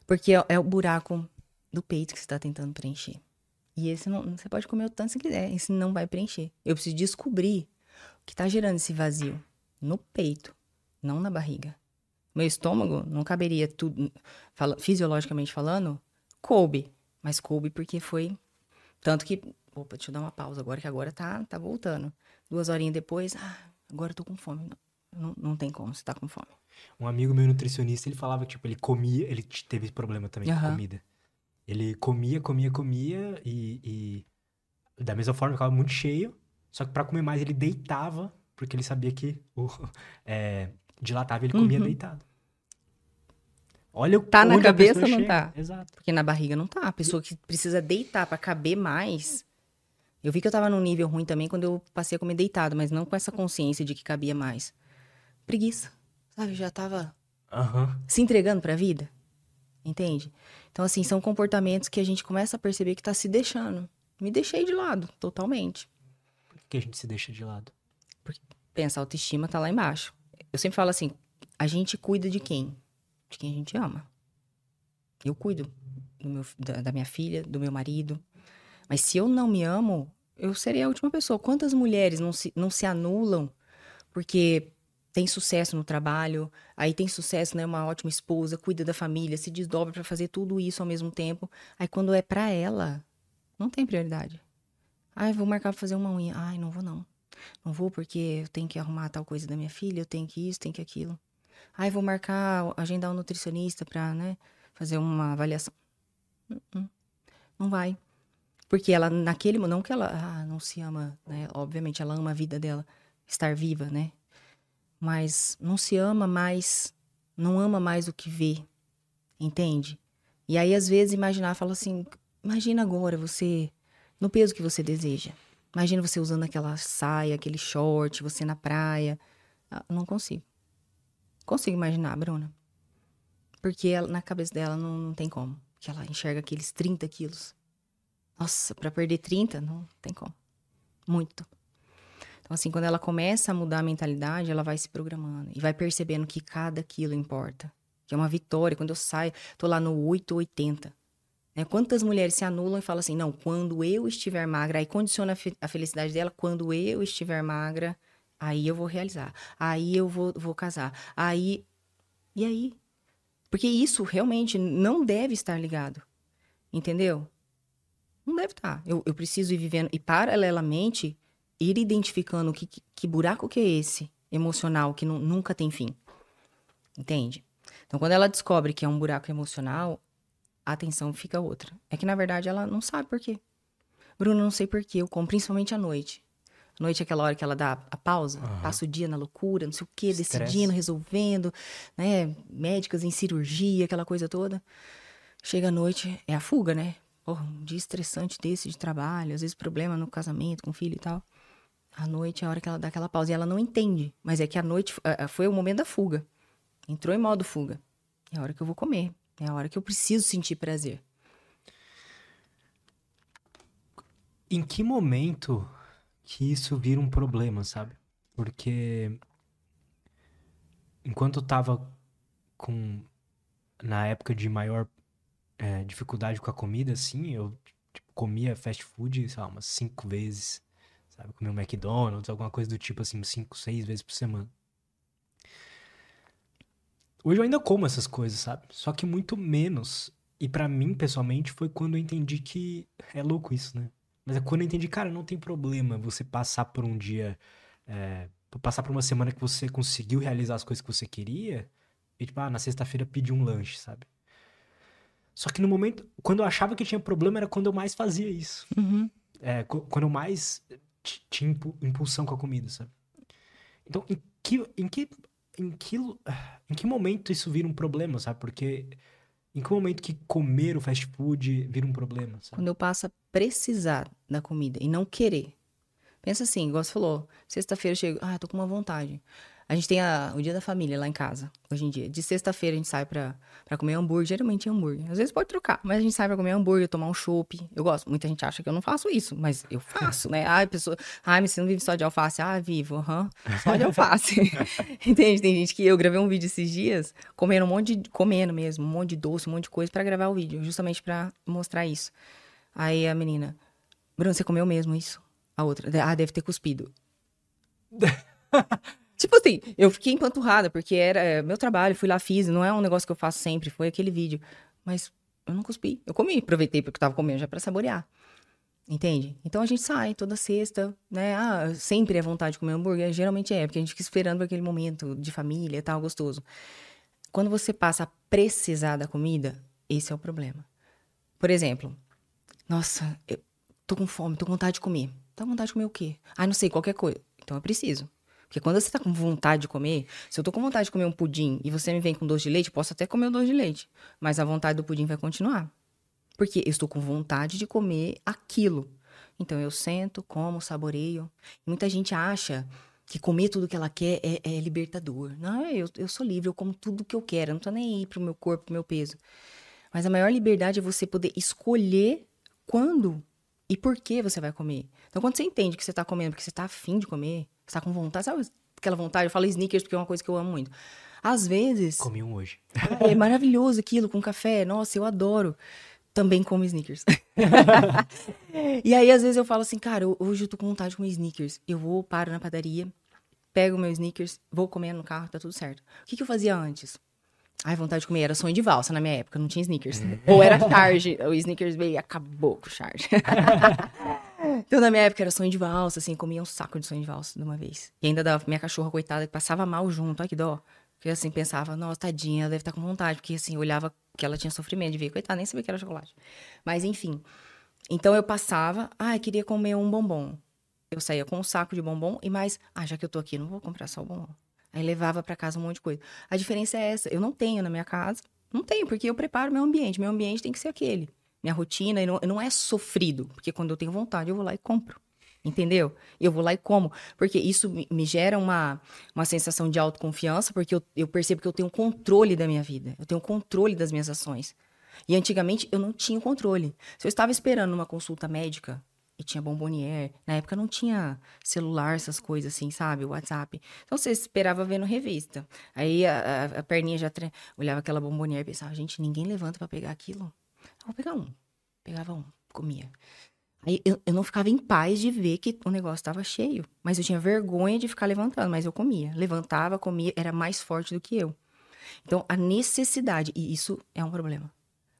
S2: Porque é, é o buraco do peito que você está tentando preencher. E esse não, você pode comer o tanto que você quiser, esse não vai preencher. Eu preciso descobrir o que está gerando esse vazio no peito, não na barriga. Meu estômago não caberia tudo, fala- fisiologicamente falando, coube. Mas coube porque foi. Tanto que. Opa, deixa eu dar uma pausa agora, que agora tá, tá voltando. Duas horinhas depois, ah, agora eu tô com fome. Não, não tem como, você tá com fome.
S1: Um amigo meu nutricionista, ele falava que, tipo, ele comia, ele teve problema também com
S2: Aham.
S1: comida. Ele comia, comia, comia e, e da mesma forma ficava muito cheio, só que pra comer mais ele deitava, porque ele sabia que o é, dilatava e ele comia
S2: Uhum.
S1: deitado. Olha o
S2: Tá na cabeça ou não
S1: chega.
S2: tá?
S1: Exato.
S2: Porque na barriga não tá. A pessoa que precisa deitar pra caber mais. Eu vi que eu tava num nível ruim também quando eu passei a comer deitado, mas não com essa consciência de que cabia mais. Preguiça. Sabe? Já tava
S1: Aham.
S2: se entregando pra vida. Entende? Então, assim, são comportamentos que a gente começa a perceber que tá se deixando. Me deixei de lado, totalmente.
S1: Por que a gente se deixa de lado?
S2: Pensa, a autoestima tá lá embaixo. Eu sempre falo assim: a gente cuida de quem? De quem a gente ama. Eu cuido do meu- da, da minha filha, do meu marido. Mas se eu não me amo, eu serei a última pessoa. Quantas mulheres não se, não se anulam porque tem sucesso no trabalho, aí tem sucesso, né? Uma ótima esposa, cuida da família, se desdobra pra fazer tudo isso ao mesmo tempo. Aí quando é pra ela, não tem prioridade. Ai, vou marcar pra fazer uma unha. Ai, não vou não. Não vou porque eu tenho que arrumar tal coisa da minha filha, eu tenho que isso, tenho que aquilo. Ai, vou marcar, agendar um nutricionista pra, né, fazer uma avaliação. Uh-uh. Não vai. Porque ela, naquele momento, não que ela ah, não se ama, né? Obviamente, ela ama a vida dela, estar viva, né? Mas não se ama mais, não ama mais o que vê, entende? E aí, às vezes, imaginar, fala assim, imagina agora você, no peso que você deseja. Imagina você usando aquela saia, aquele short, você na praia. Ah, não consigo. Consigo imaginar, Bruna. Porque ela- na cabeça dela não, não tem como. Porque ela enxerga aqueles 30 quilos. Nossa, pra perder 30, não tem como. Muito. Então, assim, quando ela começa a mudar a mentalidade, ela vai se programando. E vai percebendo que cada quilo importa. Que é uma vitória. Quando eu saio, tô lá no 880. Né? Quantas mulheres se anulam e falam assim, não, quando eu estiver magra, aí condiciona a, fe- a felicidade dela, quando eu estiver magra, aí eu vou realizar, aí eu vou, vou casar, aí... E aí? Porque isso realmente não deve estar ligado, entendeu? Não deve estar. Eu, eu preciso ir vivendo, e paralelamente, ir identificando que, que, buraco que é esse, emocional, que nu- nunca tem fim, entende? Então, quando ela descobre que é um buraco emocional, a atenção fica outra. É que, na verdade, ela não sabe por quê. Bruna, não sei por quê. Eu como principalmente à noite. À noite é aquela hora que ela dá a pausa,
S1: Aham.
S2: passa o dia na loucura, não sei o quê,
S1: Estresse.
S2: decidindo, resolvendo, né? Médicas em cirurgia, aquela coisa toda. Chega à noite, é a fuga, né? Porra, um dia estressante desse de trabalho, às vezes problema no casamento com o filho e tal. À noite é a hora que ela dá aquela pausa. E ela não entende, mas é que a noite ah, foi o momento da fuga. Entrou em modo fuga. É a hora que eu vou comer. É a hora que eu preciso sentir prazer.
S1: Em que momento que isso vira um problema, sabe? Porque enquanto eu tava com na época de maior é, dificuldade com a comida, assim, eu tipo, comia fast food, sei lá, umas cinco vezes, sabe? Comia um McDonald's, alguma coisa do tipo assim, cinco, seis vezes por semana. Hoje eu ainda como essas coisas, sabe? Só que muito menos. E para mim, pessoalmente, foi quando eu entendi que é louco isso, né? Mas é quando eu entendi, cara, não tem problema você passar por um dia, é, passar por uma semana que você conseguiu realizar as coisas que você queria, e tipo, ah, na sexta-feira pedir um lanche, sabe? Só que no momento, quando eu achava que tinha problema, era quando eu mais fazia isso.
S2: Uhum.
S1: É, quando eu mais tinha impulsão com a comida, sabe? Então, em que, em que, em que, em que momento isso vira um problema, sabe? Porque em que momento que comer o fast food vira um problema, sabe?
S2: Quando eu passo a precisar da comida e não querer. Pensa assim, igual você falou, sexta-feira eu chego, ah, tô com uma vontade. A gente tem a, o dia da família lá em casa, hoje em dia. De sexta-feira a gente sai pra, pra comer hambúrguer, geralmente é hambúrguer. Às vezes pode trocar, mas a gente sai pra comer hambúrguer, tomar um chopp. Eu gosto. Muita gente acha que eu não faço isso, mas eu faço, né? Ai, pessoa. Ai, mas você não vive só de alface? Ah, vivo, aham. Uhum. Só de alface. Entende? Tem gente que eu gravei um vídeo esses dias, comendo um monte de. comendo mesmo, um monte de doce, um monte de coisa para gravar o vídeo, justamente para mostrar isso. Aí a menina, Bruno, você comeu mesmo isso? A outra, ah, deve ter cuspido. Tipo assim, eu fiquei empanturrada, porque era é, meu trabalho, fui lá, fiz, não é um negócio que eu faço sempre, foi aquele vídeo. Mas eu não cuspi. Eu comi, aproveitei porque eu tava comendo já para saborear. Entende? Então a gente sai toda sexta, né? Ah, sempre é vontade de comer hambúrguer, geralmente é, porque a gente fica esperando aquele momento de família e tal, gostoso. Quando você passa a precisar da comida, esse é o problema. Por exemplo, nossa, eu tô com fome, tô com vontade de comer. Tá com vontade de comer o quê? Ah, não sei, qualquer coisa. Então eu preciso. Porque quando você tá com vontade de comer, se eu tô com vontade de comer um pudim e você me vem com doce de leite, posso até comer o doce de leite. Mas a vontade do pudim vai continuar. Porque eu estou com vontade de comer aquilo. Então eu sento, como, saboreio. muita gente acha que comer tudo que ela quer é, é libertador. Não, eu, eu sou livre, eu como tudo que eu quero. Eu não tô nem aí pro meu corpo, pro meu peso. Mas a maior liberdade é você poder escolher quando e por que você vai comer. Então, quando você entende que você tá comendo porque você tá afim de comer, você tá com vontade, sabe aquela vontade? Eu falo sneakers porque é uma coisa que eu amo muito. Às vezes.
S1: Comi um hoje.
S2: É maravilhoso aquilo com café. Nossa, eu adoro. Também como sneakers. e aí, às vezes, eu falo assim, cara, hoje eu tô com vontade de comer sneakers. Eu vou, paro na padaria, pego meu sneakers, vou comer no carro, tá tudo certo. O que, que eu fazia antes? Ai, vontade de comer, era sonho de valsa na minha época, não tinha sneakers. Ou era charge, o sneakers veio e acabou com o charge. Então, na minha época, era sonho de valsa, assim, comia um saco de sonho de valsa de uma vez. E ainda dava minha cachorra, coitada, que passava mal junto, ai que dó. Porque, assim, pensava, nossa, tadinha, ela deve estar com vontade. Porque, assim, olhava que ela tinha sofrimento de ver, coitada, nem sabia que era chocolate. Mas, enfim. Então, eu passava, ai, queria comer um bombom. Eu saía com um saco de bombom e mais, ah, já que eu tô aqui, não vou comprar só o bombom. Aí levava para casa um monte de coisa. A diferença é essa, eu não tenho na minha casa, não tenho, porque eu preparo meu ambiente. Meu ambiente tem que ser aquele minha rotina, e não, não é sofrido, porque quando eu tenho vontade, eu vou lá e compro. Entendeu? Eu vou lá e como. Porque isso me gera uma, uma sensação de autoconfiança, porque eu, eu percebo que eu tenho controle da minha vida. Eu tenho controle das minhas ações. E antigamente eu não tinha controle. Se eu estava esperando uma consulta médica e tinha bombonier, na época não tinha celular, essas coisas assim, sabe? WhatsApp. Então você esperava vendo revista. Aí a, a, a perninha já tre... olhava aquela bombonier e pensava, gente, ninguém levanta para pegar aquilo. Vou pegar um. Pegava um, comia. Aí eu, eu não ficava em paz de ver que o negócio estava cheio. Mas eu tinha vergonha de ficar levantando, mas eu comia. Levantava, comia, era mais forte do que eu. Então, a necessidade, e isso é um problema.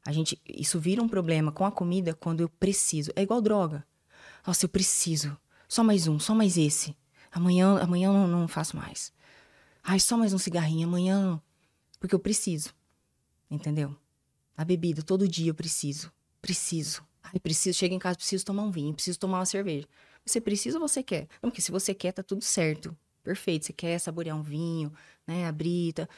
S2: A gente, isso vira um problema com a comida quando eu preciso. É igual droga. Nossa, eu preciso. Só mais um, só mais esse. Amanhã, amanhã eu não, não faço mais. Ai, só mais um cigarrinho, amanhã. Porque eu preciso. Entendeu? A bebida, todo dia eu preciso. Preciso. Ai, preciso. Chego em casa, preciso tomar um vinho, preciso tomar uma cerveja. Você precisa ou você quer? Não, porque se você quer, tá tudo certo. Perfeito. Você quer saborear um vinho, né? Abrir. Tá...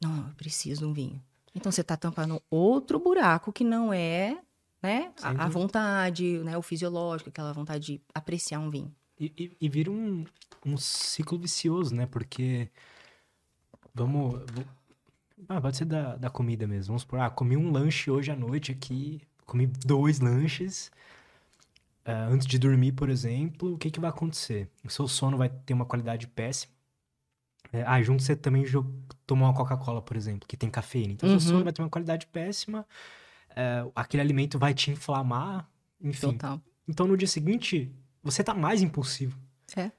S2: Não, eu preciso de um vinho. Então você tá tampando outro buraco que não é, né? A, a, vontade, né? O fisiológico, aquela vontade de apreciar um vinho.
S1: E, e, e vira um, um ciclo vicioso, né? Porque. Vamos. Ah, pode ser da, da comida mesmo. Vamos supor, ah, comi um lanche hoje à noite aqui, comi dois lanches. é, antes de dormir, por exemplo, o que, que vai acontecer? O seu sono vai ter uma qualidade péssima. É, ah, junto você também tomou uma Coca-Cola, por exemplo, que tem cafeína. Então, uhum. seu sono vai ter uma qualidade péssima. É, aquele alimento vai te inflamar, enfim. Total. Então, no dia seguinte, você tá mais impulsivo.
S2: É.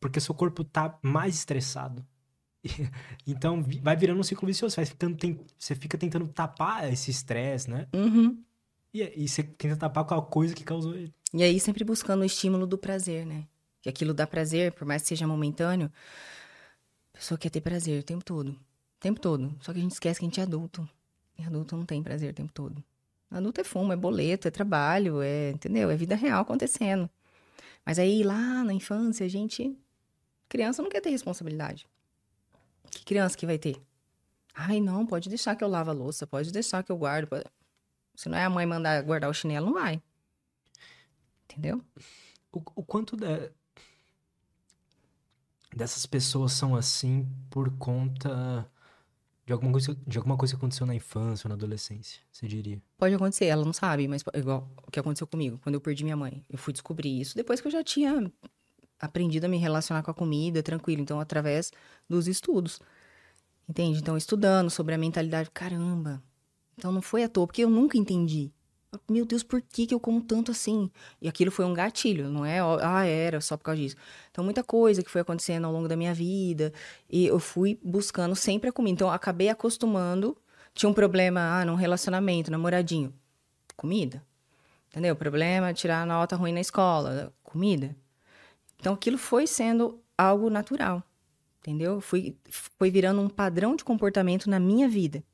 S1: Porque seu corpo tá mais estressado. então, vai virando um ciclo vicioso. Você, vai tem, você fica tentando tapar esse estresse, né?
S2: Uhum.
S1: E, e você tenta tapar com a coisa que causou ele.
S2: E aí, sempre buscando o estímulo do prazer, né? Que aquilo dá prazer, por mais que seja momentâneo. A pessoa quer ter prazer o tempo todo. O tempo todo. Só que a gente esquece que a gente é adulto. E adulto não tem prazer o tempo todo. Adulto é fumo, é boleto, é trabalho, é, entendeu? É vida real acontecendo. Mas aí lá na infância, a gente. Criança não quer ter responsabilidade. Que criança que vai ter? Ai, não, pode deixar que eu lavo a louça, pode deixar que eu guardo. Pode... Se não é a mãe mandar guardar o chinelo, não vai. Entendeu?
S1: O, o quanto da, dessas pessoas são assim por conta de alguma, coisa, de alguma coisa que aconteceu na infância ou na adolescência, você diria?
S2: Pode acontecer, ela não sabe, mas igual o que aconteceu comigo, quando eu perdi minha mãe. Eu fui descobrir isso depois que eu já tinha aprendido a me relacionar com a comida, tranquilo. Então, através dos estudos. Entende? Então, estudando sobre a mentalidade, caramba. Então, não foi à toa, porque eu nunca entendi. Meu Deus, por que, que eu como tanto assim? E aquilo foi um gatilho, não é? Ah, era só por causa disso. Então, muita coisa que foi acontecendo ao longo da minha vida. E eu fui buscando sempre a comida. Então, acabei acostumando. Tinha um problema, ah, num relacionamento, namoradinho. Comida. Entendeu? Problema, tirar nota ruim na escola. Comida. Então, aquilo foi sendo algo natural. Entendeu? Fui, foi virando um padrão de comportamento na minha vida.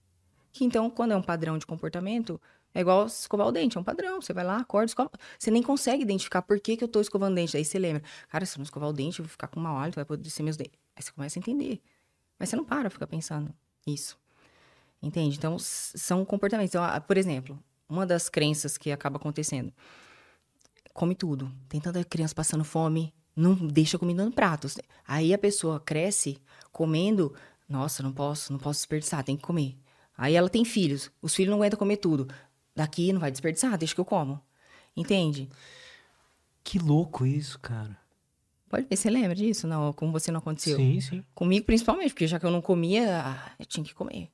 S2: Que então, quando é um padrão de comportamento, é igual escovar o dente, é um padrão. Você vai lá, acorda, escova. Você nem consegue identificar por que, que eu tô escovando o dente. Aí você lembra, cara, se eu não escovar o dente, eu vou ficar com mau hálito, vai poder ser meus dentes. Aí você começa a entender. Mas você não para ficar pensando isso. Entende? Então, são comportamentos. Então, por exemplo, uma das crenças que acaba acontecendo. Come tudo. Tem tanta criança passando fome, não deixa comida no prato. Aí a pessoa cresce comendo, nossa, não posso, não posso desperdiçar, tem que comer. Aí ela tem filhos, os filhos não aguentam comer tudo. Daqui não vai desperdiçar, deixa que eu como. Entende?
S1: Que louco isso, cara.
S2: Pode ver, você lembra disso? Não, com você não aconteceu?
S1: Sim, sim.
S2: Comigo principalmente, porque já que eu não comia, eu tinha que comer.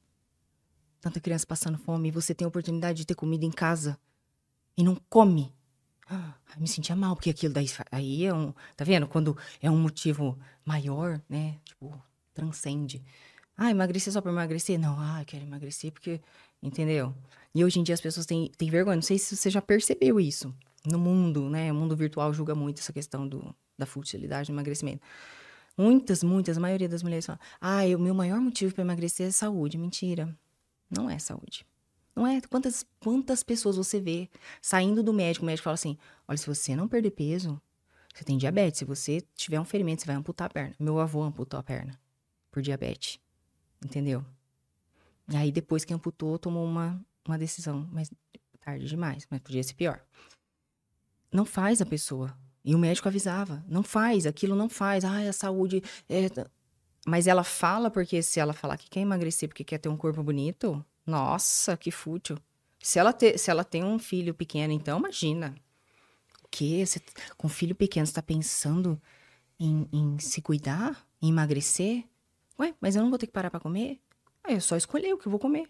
S2: Tanta criança passando fome e você tem a oportunidade de ter comida em casa e não come. Me sentia mal, porque aquilo daí aí é um. Tá vendo? Quando é um motivo maior, né? Tipo, transcende. Ah, emagrecer só por emagrecer? Não, ah, quero emagrecer porque. Entendeu? E hoje em dia as pessoas têm, têm vergonha. Não sei se você já percebeu isso. No mundo, né? O mundo virtual julga muito essa questão do, da futilidade do emagrecimento. Muitas, muitas, a maioria das mulheres falam: ah, o meu maior motivo para emagrecer é saúde. Mentira. Não é saúde. Não é? Quantas, quantas pessoas você vê saindo do médico, o médico fala assim: olha, se você não perder peso, você tem diabetes. Se você tiver um ferimento, você vai amputar a perna. Meu avô amputou a perna por diabetes. Entendeu? E aí, depois que amputou, tomou uma, uma decisão, mas tarde demais, mas podia ser pior. Não faz a pessoa. E o médico avisava: não faz, aquilo não faz. Ah, a saúde. É... Mas ela fala porque se ela falar que quer emagrecer porque quer ter um corpo bonito, nossa, que fútil. Se ela, te, se ela tem um filho pequeno, então, imagina. O quê? Você, com um filho pequeno, você tá pensando em, em se cuidar? Em emagrecer? Ué, mas eu não vou ter que parar pra comer? Aí é só escolher o que eu vou comer.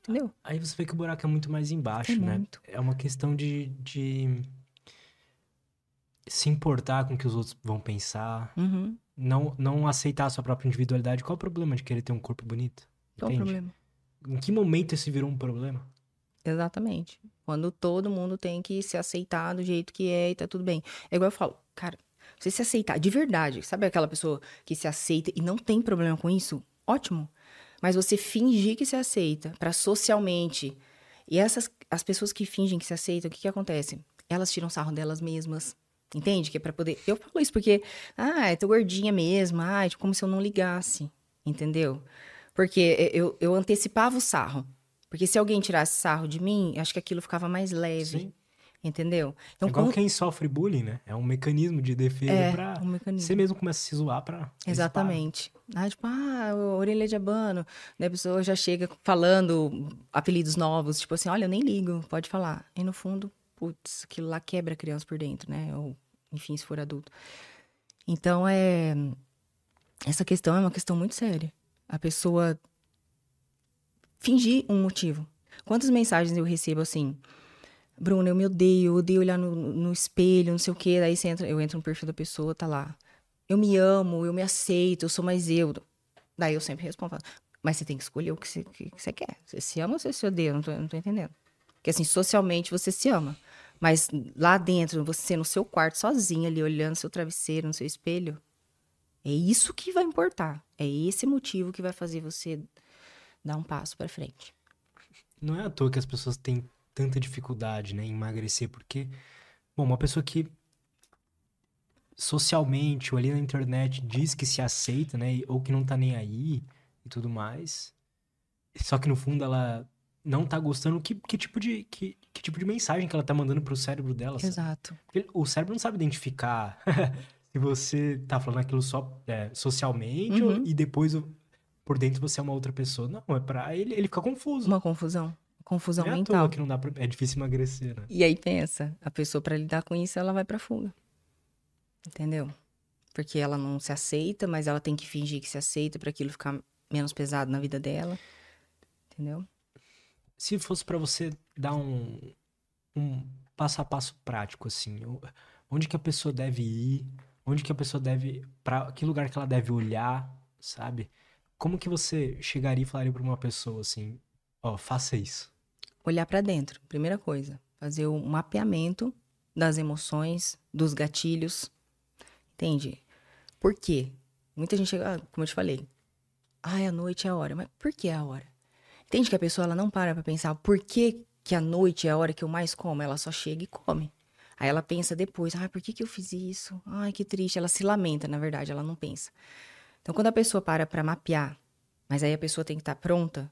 S2: Entendeu?
S1: Aí você vê que o buraco é muito mais embaixo,
S2: é
S1: né?
S2: Muito.
S1: É uma questão de, de se importar com o que os outros vão pensar.
S2: Uhum.
S1: Não, não aceitar a sua própria individualidade. Qual é o problema de querer ter um corpo bonito?
S2: Qual o problema?
S1: Em que momento isso virou um problema?
S2: Exatamente. Quando todo mundo tem que se aceitar do jeito que é e tá tudo bem. É igual eu falo, cara, você se aceitar de verdade, sabe aquela pessoa que se aceita e não tem problema com isso? Ótimo. Mas você fingir que se aceita para socialmente. E essas as pessoas que fingem que se aceitam, o que que acontece? Elas tiram sarro delas mesmas. Entende? Que é pra poder. Eu falo isso porque, ah, eu tô gordinha mesmo, ah, como se eu não ligasse. Entendeu? Porque eu, eu antecipava o sarro. Porque se alguém tirasse sarro de mim, acho que aquilo ficava mais leve. Sim. Entendeu?
S1: Então, é igual quem sofre bullying, né? É um mecanismo de defesa
S2: é,
S1: pra.
S2: Um mecanismo.
S1: Você mesmo começa a se zoar pra.
S2: Exatamente. Ah, tipo, ah, orelha de abano. Daí a pessoa já chega falando apelidos novos, tipo assim, olha, eu nem ligo, pode falar. E no fundo, putz, aquilo lá quebra a criança por dentro, né? Ou, enfim, se for adulto. Então, é. Essa questão é uma questão muito séria. A pessoa fingir um motivo. Quantas mensagens eu recebo assim? Bruna, eu me odeio, eu odeio olhar no, no espelho, não sei o quê. Daí entra, eu entro no perfil da pessoa, tá lá. Eu me amo, eu me aceito, eu sou mais eu. Daí eu sempre respondo, mas você tem que escolher o que você, que você quer. Você se ama ou você se odeia? Não tô, não tô entendendo. Porque assim, socialmente você se ama. Mas lá dentro, você no seu quarto, sozinha ali, olhando seu travesseiro, no seu espelho, é isso que vai importar. É esse motivo que vai fazer você dar um passo para frente.
S1: Não é à toa que as pessoas têm tanta dificuldade, né, em emagrecer, porque, bom, uma pessoa que socialmente ou ali na internet diz que se aceita, né, ou que não tá nem aí e tudo mais, só que no fundo ela não tá gostando, que, que, tipo, de, que, que tipo de mensagem que ela tá mandando pro cérebro dela? Sabe?
S2: Exato.
S1: Porque o cérebro não sabe identificar você tá falando aquilo só é, socialmente
S2: Uhum.
S1: e depois por dentro você é uma outra pessoa. Não, é pra ele, ele fica confuso.
S2: Uma confusão. Confusão
S1: é
S2: mental.
S1: que não dá pra, é difícil emagrecer, né?
S2: E aí pensa, a pessoa para lidar com isso, ela vai pra fuga. Entendeu? Porque ela não se aceita, mas ela tem que fingir que se aceita para aquilo ficar menos pesado na vida dela. Entendeu?
S1: Se fosse pra você dar um, um passo a passo prático, assim, onde que a pessoa deve ir, onde que a pessoa deve, para que lugar que ela deve olhar, sabe? Como que você chegaria e falaria pra uma pessoa assim, ó, faça isso?
S2: Olhar pra dentro, primeira coisa. Fazer um mapeamento das emoções, dos gatilhos. Entende? Por quê? Muita gente chega, ah, como eu te falei, ai, a noite é a hora. Mas por que é a hora? Entende que a pessoa ela não para pra pensar por que, que a noite é a hora que eu mais como? Ela só chega e come. Aí ela pensa depois, ai, por que, que eu fiz isso? Ai, que triste. Ela se lamenta, na verdade, ela não pensa. Então, quando a pessoa para pra mapear, mas aí a pessoa tem que estar pronta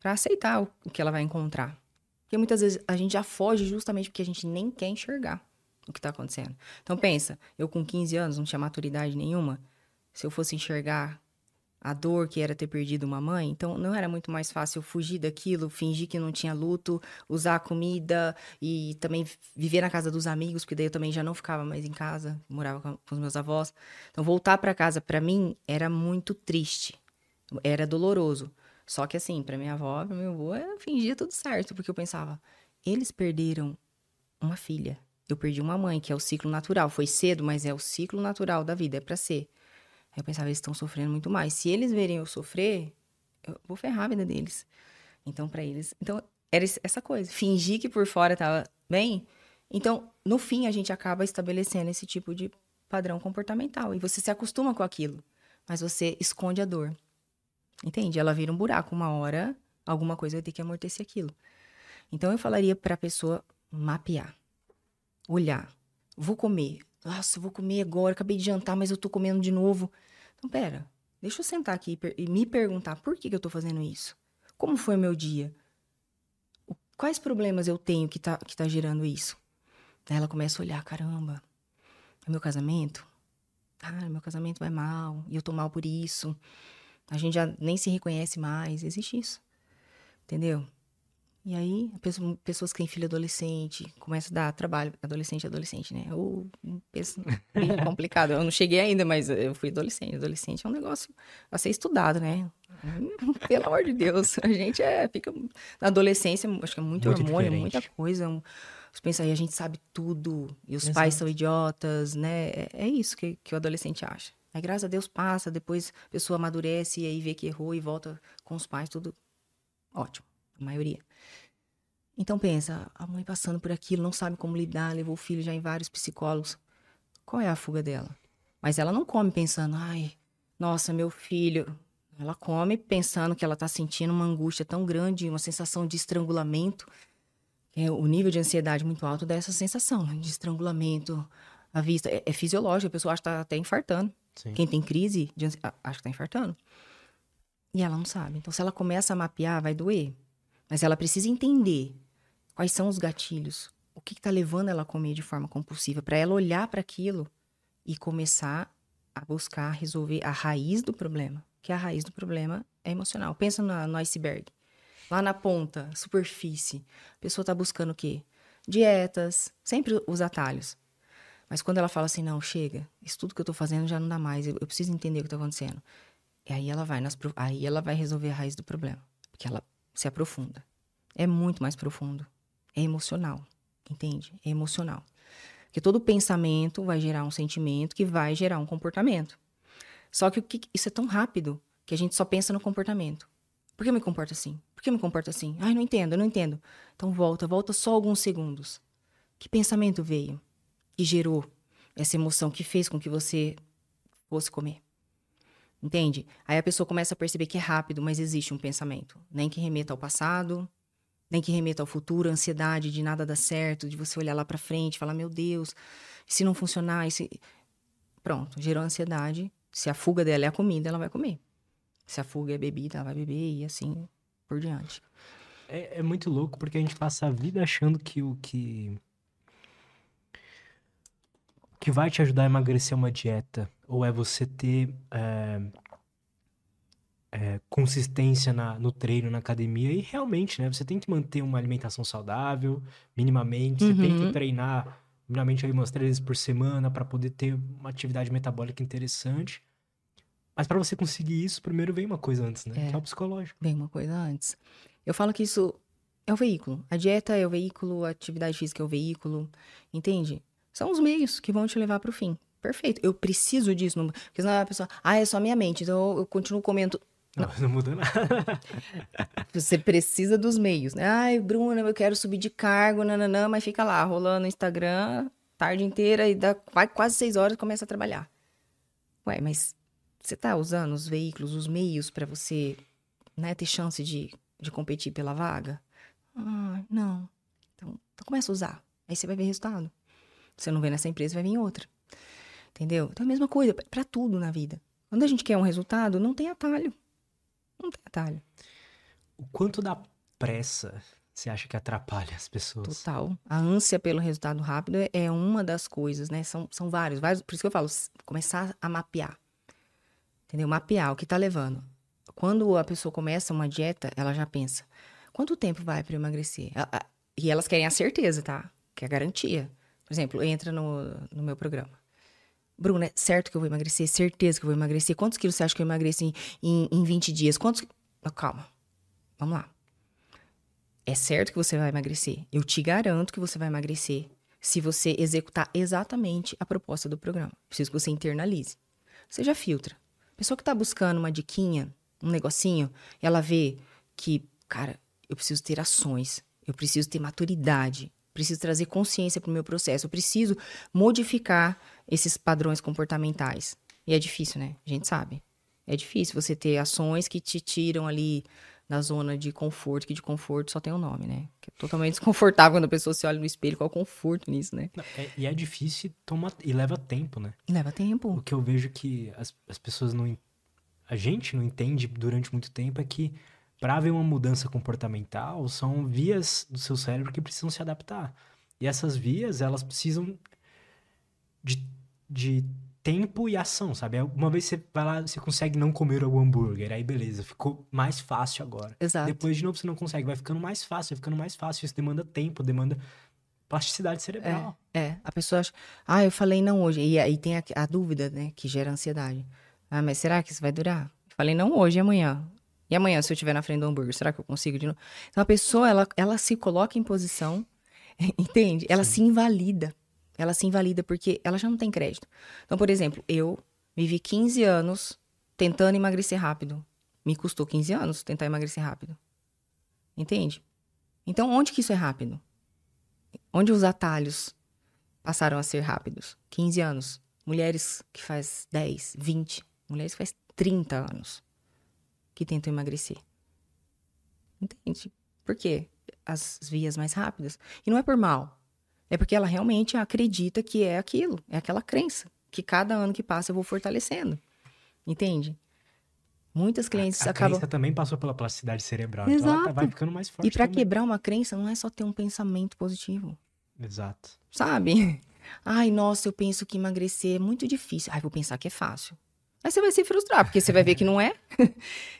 S2: pra aceitar o, o que ela vai encontrar. Porque muitas vezes a gente já foge justamente porque a gente nem quer enxergar o que tá acontecendo. Então pensa, eu com 15 anos não tinha maturidade nenhuma. Se eu fosse enxergar a dor que era ter perdido uma mãe, então não era muito mais fácil fugir daquilo, fingir que não tinha luto, usar a comida e também viver na casa dos amigos, porque daí eu também já não ficava mais em casa, morava com, os meus avós. Então voltar para casa para mim era muito triste. Era doloroso. Só que assim, para minha avó, para meu avô, eu fingia tudo certo, porque eu pensava, eles perderam uma filha. Eu perdi uma mãe, que é o ciclo natural. Foi cedo, mas é o ciclo natural da vida, é pra ser. Eu pensava, eles estão sofrendo muito mais. Se eles verem eu sofrer, eu vou ferrar a vida deles. Então, pra eles. Então, era essa coisa. Fingir que por fora tava bem. Então, no fim, a gente acaba estabelecendo esse tipo de padrão comportamental. E você se acostuma com aquilo. Mas você esconde a dor. Entende? Ela vira um buraco. Uma hora, alguma coisa vai ter que amortecer aquilo. Então, eu falaria pra pessoa mapear. Olhar. Vou comer. Nossa, eu vou comer agora. Acabei de jantar, mas eu tô comendo de novo. Então, pera. Deixa eu sentar aqui e me perguntar por que, que eu tô fazendo isso. Como foi o meu dia? Quais problemas eu tenho que tá, que tá gerando isso? Ela começa a olhar, caramba, é meu casamento? Ah, meu casamento vai mal, e eu tô mal por isso. A gente já nem se reconhece mais, existe isso. Entendeu? E aí, pessoa- pessoas que têm filho adolescente, começa a dar trabalho, adolescente é adolescente, né? Ou bem complicado. Eu não cheguei ainda, mas eu fui adolescente. Adolescente é um negócio a ser estudado, né? Pelo amor de Deus. A gente é, fica na adolescência, acho que é muito,
S1: Muito
S2: hormônio,
S1: diferente.
S2: muita coisa. Um, os pensa aí, a gente sabe tudo, e os pais
S1: Exato.
S2: são idiotas, né? É, é isso que, que o adolescente acha. Aí, graças a Deus, passa, depois a pessoa amadurece e aí vê que errou e volta com os pais, tudo ótimo, a maioria. Então pensa, a mãe passando por aquilo, não sabe como lidar, levou o filho já em vários psicólogos. Qual é a fuga dela? Mas ela não come pensando, ai, nossa, meu filho. Ela come pensando que ela tá sentindo uma angústia tão grande, uma sensação de estrangulamento. É, o nível de ansiedade muito alto dá essa sensação de estrangulamento. A vista é, é fisiológica, a pessoa acha que tá até infartando.
S1: Sim.
S2: Quem tem crise de acha que tá infartando. E ela não sabe. Então, se ela começa a mapear, vai doer. Mas ela precisa entender quais são os gatilhos, o que está levando ela a comer de forma compulsiva, para ela olhar para aquilo e começar a buscar resolver a raiz do problema. Que a raiz do problema é emocional. Pensa na- no iceberg. Lá na ponta, superfície, a pessoa está buscando o quê? dietas, sempre os atalhos. Mas quando ela fala assim, não, chega, isso tudo que eu tô fazendo já não dá mais, eu, preciso entender o que tá acontecendo. E aí ela vai nas, aí ela vai resolver a raiz do problema, porque ela se aprofunda. É muito mais profundo. É emocional, entende? É emocional. Porque todo pensamento vai gerar um sentimento que vai gerar um comportamento. Só que, que isso é tão rápido que a gente só pensa no comportamento. Por que eu me comporto assim? Por que eu me comporto assim? Ai, não entendo, não entendo. Então volta, volta só alguns segundos. Que pensamento veio? Que gerou essa emoção que fez com que você fosse comer? Entende? Aí a pessoa começa a perceber que é rápido, mas existe um pensamento. Nem que remeta ao passado, nem que remeta ao futuro, a ansiedade de nada dar certo, de você olhar lá para frente, falar, meu Deus, se não funcionar, se... pronto, gerou ansiedade. Se a fuga dela é a comida, ela vai comer. Se a fuga é bebida, ela vai beber e assim por diante.
S1: É, é muito louco porque a gente passa a vida achando que o que que vai te ajudar a emagrecer uma dieta ou é você ter é, é, consistência na, no treino, na academia. E realmente, né? Você tem que manter uma alimentação saudável, minimamente. Você uhum. tem que uhum. treinar, minimamente, aí, umas três vezes por semana para poder ter uma atividade metabólica interessante. Mas para você conseguir isso, primeiro vem uma coisa antes, né? É, que é o psicológico.
S2: Vem uma coisa antes. Eu falo que isso é o veículo. A dieta é o veículo, a atividade física é o veículo. Entende? São os meios que vão te levar para o fim. Perfeito. Eu preciso disso. Não... Porque senão a pessoa, ah, é só minha mente, então eu continuo comendo.
S1: Não, não muda nada.
S2: Você precisa dos meios, né? Ai, Bruna, eu quero subir de cargo, nananã, mas fica lá, rolando no Instagram, tarde inteira, e dá, quase seis horas começa a trabalhar. Ué, mas você tá usando os veículos, os meios para você né, ter chance de, de competir pela vaga? Ah, não. Então, então começa a usar. Aí você vai ver resultado. Você não vê nessa empresa, vai vir em outra. Entendeu? Então é a mesma coisa para tudo na vida. Quando a gente quer um resultado, não tem atalho. Não tem atalho.
S1: O quanto da pressa você acha que atrapalha as pessoas?
S2: Total. A ânsia pelo resultado rápido é uma das coisas, né? São, são vários, vários. Por isso que eu falo, começar a mapear. Entendeu? Mapear o que tá levando. Quando a pessoa começa uma dieta, ela já pensa: quanto tempo vai para emagrecer? E elas querem a certeza, tá? Que é a garantia. Por exemplo, entra no, no meu programa. Bruna, é certo que eu vou emagrecer? Certeza que eu vou emagrecer? Quantos quilos você acha que eu emagreço em, em, em 20 dias? Quantos. calma. Vamos lá. É certo que você vai emagrecer. Eu te garanto que você vai emagrecer se você executar exatamente a proposta do programa. Preciso que você internalize. Você já filtra. Pessoa que está buscando uma diquinha, um negocinho, ela vê que, cara, eu preciso ter ações, eu preciso ter maturidade, preciso trazer consciência para o meu processo, eu preciso modificar esses padrões comportamentais. E é difícil, né? A gente sabe. É difícil você ter ações que te tiram ali da zona de conforto, que de conforto só tem o um nome, né? Que é totalmente desconfortável quando a pessoa se olha no espelho, qual é o conforto nisso, né?
S1: Não, é, e é difícil toma, e leva tempo, né?
S2: Leva tempo.
S1: O que eu vejo que as, as pessoas não. A gente não entende durante muito tempo é que para haver uma mudança comportamental, são vias do seu cérebro que precisam se adaptar. E essas vias, elas precisam de, de tempo e ação, sabe? Uma vez você vai lá, você consegue não comer o hambúrguer, aí beleza, ficou mais fácil agora.
S2: Exato.
S1: Depois de novo você não consegue, vai ficando mais fácil, vai ficando mais fácil, isso demanda tempo, demanda plasticidade cerebral.
S2: É, é. a pessoa acha, ah, eu falei não hoje, e aí tem a, a dúvida, né, que gera ansiedade. Ah, mas será que isso vai durar? Falei não hoje amanhã. E amanhã, se eu estiver na frente do hambúrguer, será que eu consigo de novo? Então, a pessoa, ela, ela se coloca em posição, entende? Ela Sim. se invalida. Ela se invalida porque ela já não tem crédito. Então, por exemplo, eu vivi 15 anos tentando emagrecer rápido. Me custou 15 anos tentar emagrecer rápido. Entende? Então, onde que isso é rápido? Onde os atalhos passaram a ser rápidos? 15 anos. Mulheres que faz 10, 20. Mulheres que faz 30 anos que tentam emagrecer. Entende? Por quê? As vias mais rápidas. E não é por mal. É porque ela realmente acredita que é aquilo, é aquela crença, que cada ano que passa eu vou fortalecendo. Entende? Muitas clientes
S1: a, a
S2: acabam. A
S1: crença também passou pela plasticidade cerebral. Exato. Então ela vai ficando mais forte.
S2: E para quebrar uma crença não é só ter um pensamento positivo.
S1: Exato.
S2: Sabe? Ai, nossa, eu penso que emagrecer é muito difícil. Ai, vou pensar que é fácil. Aí você vai se frustrar, porque você vai ver que não é.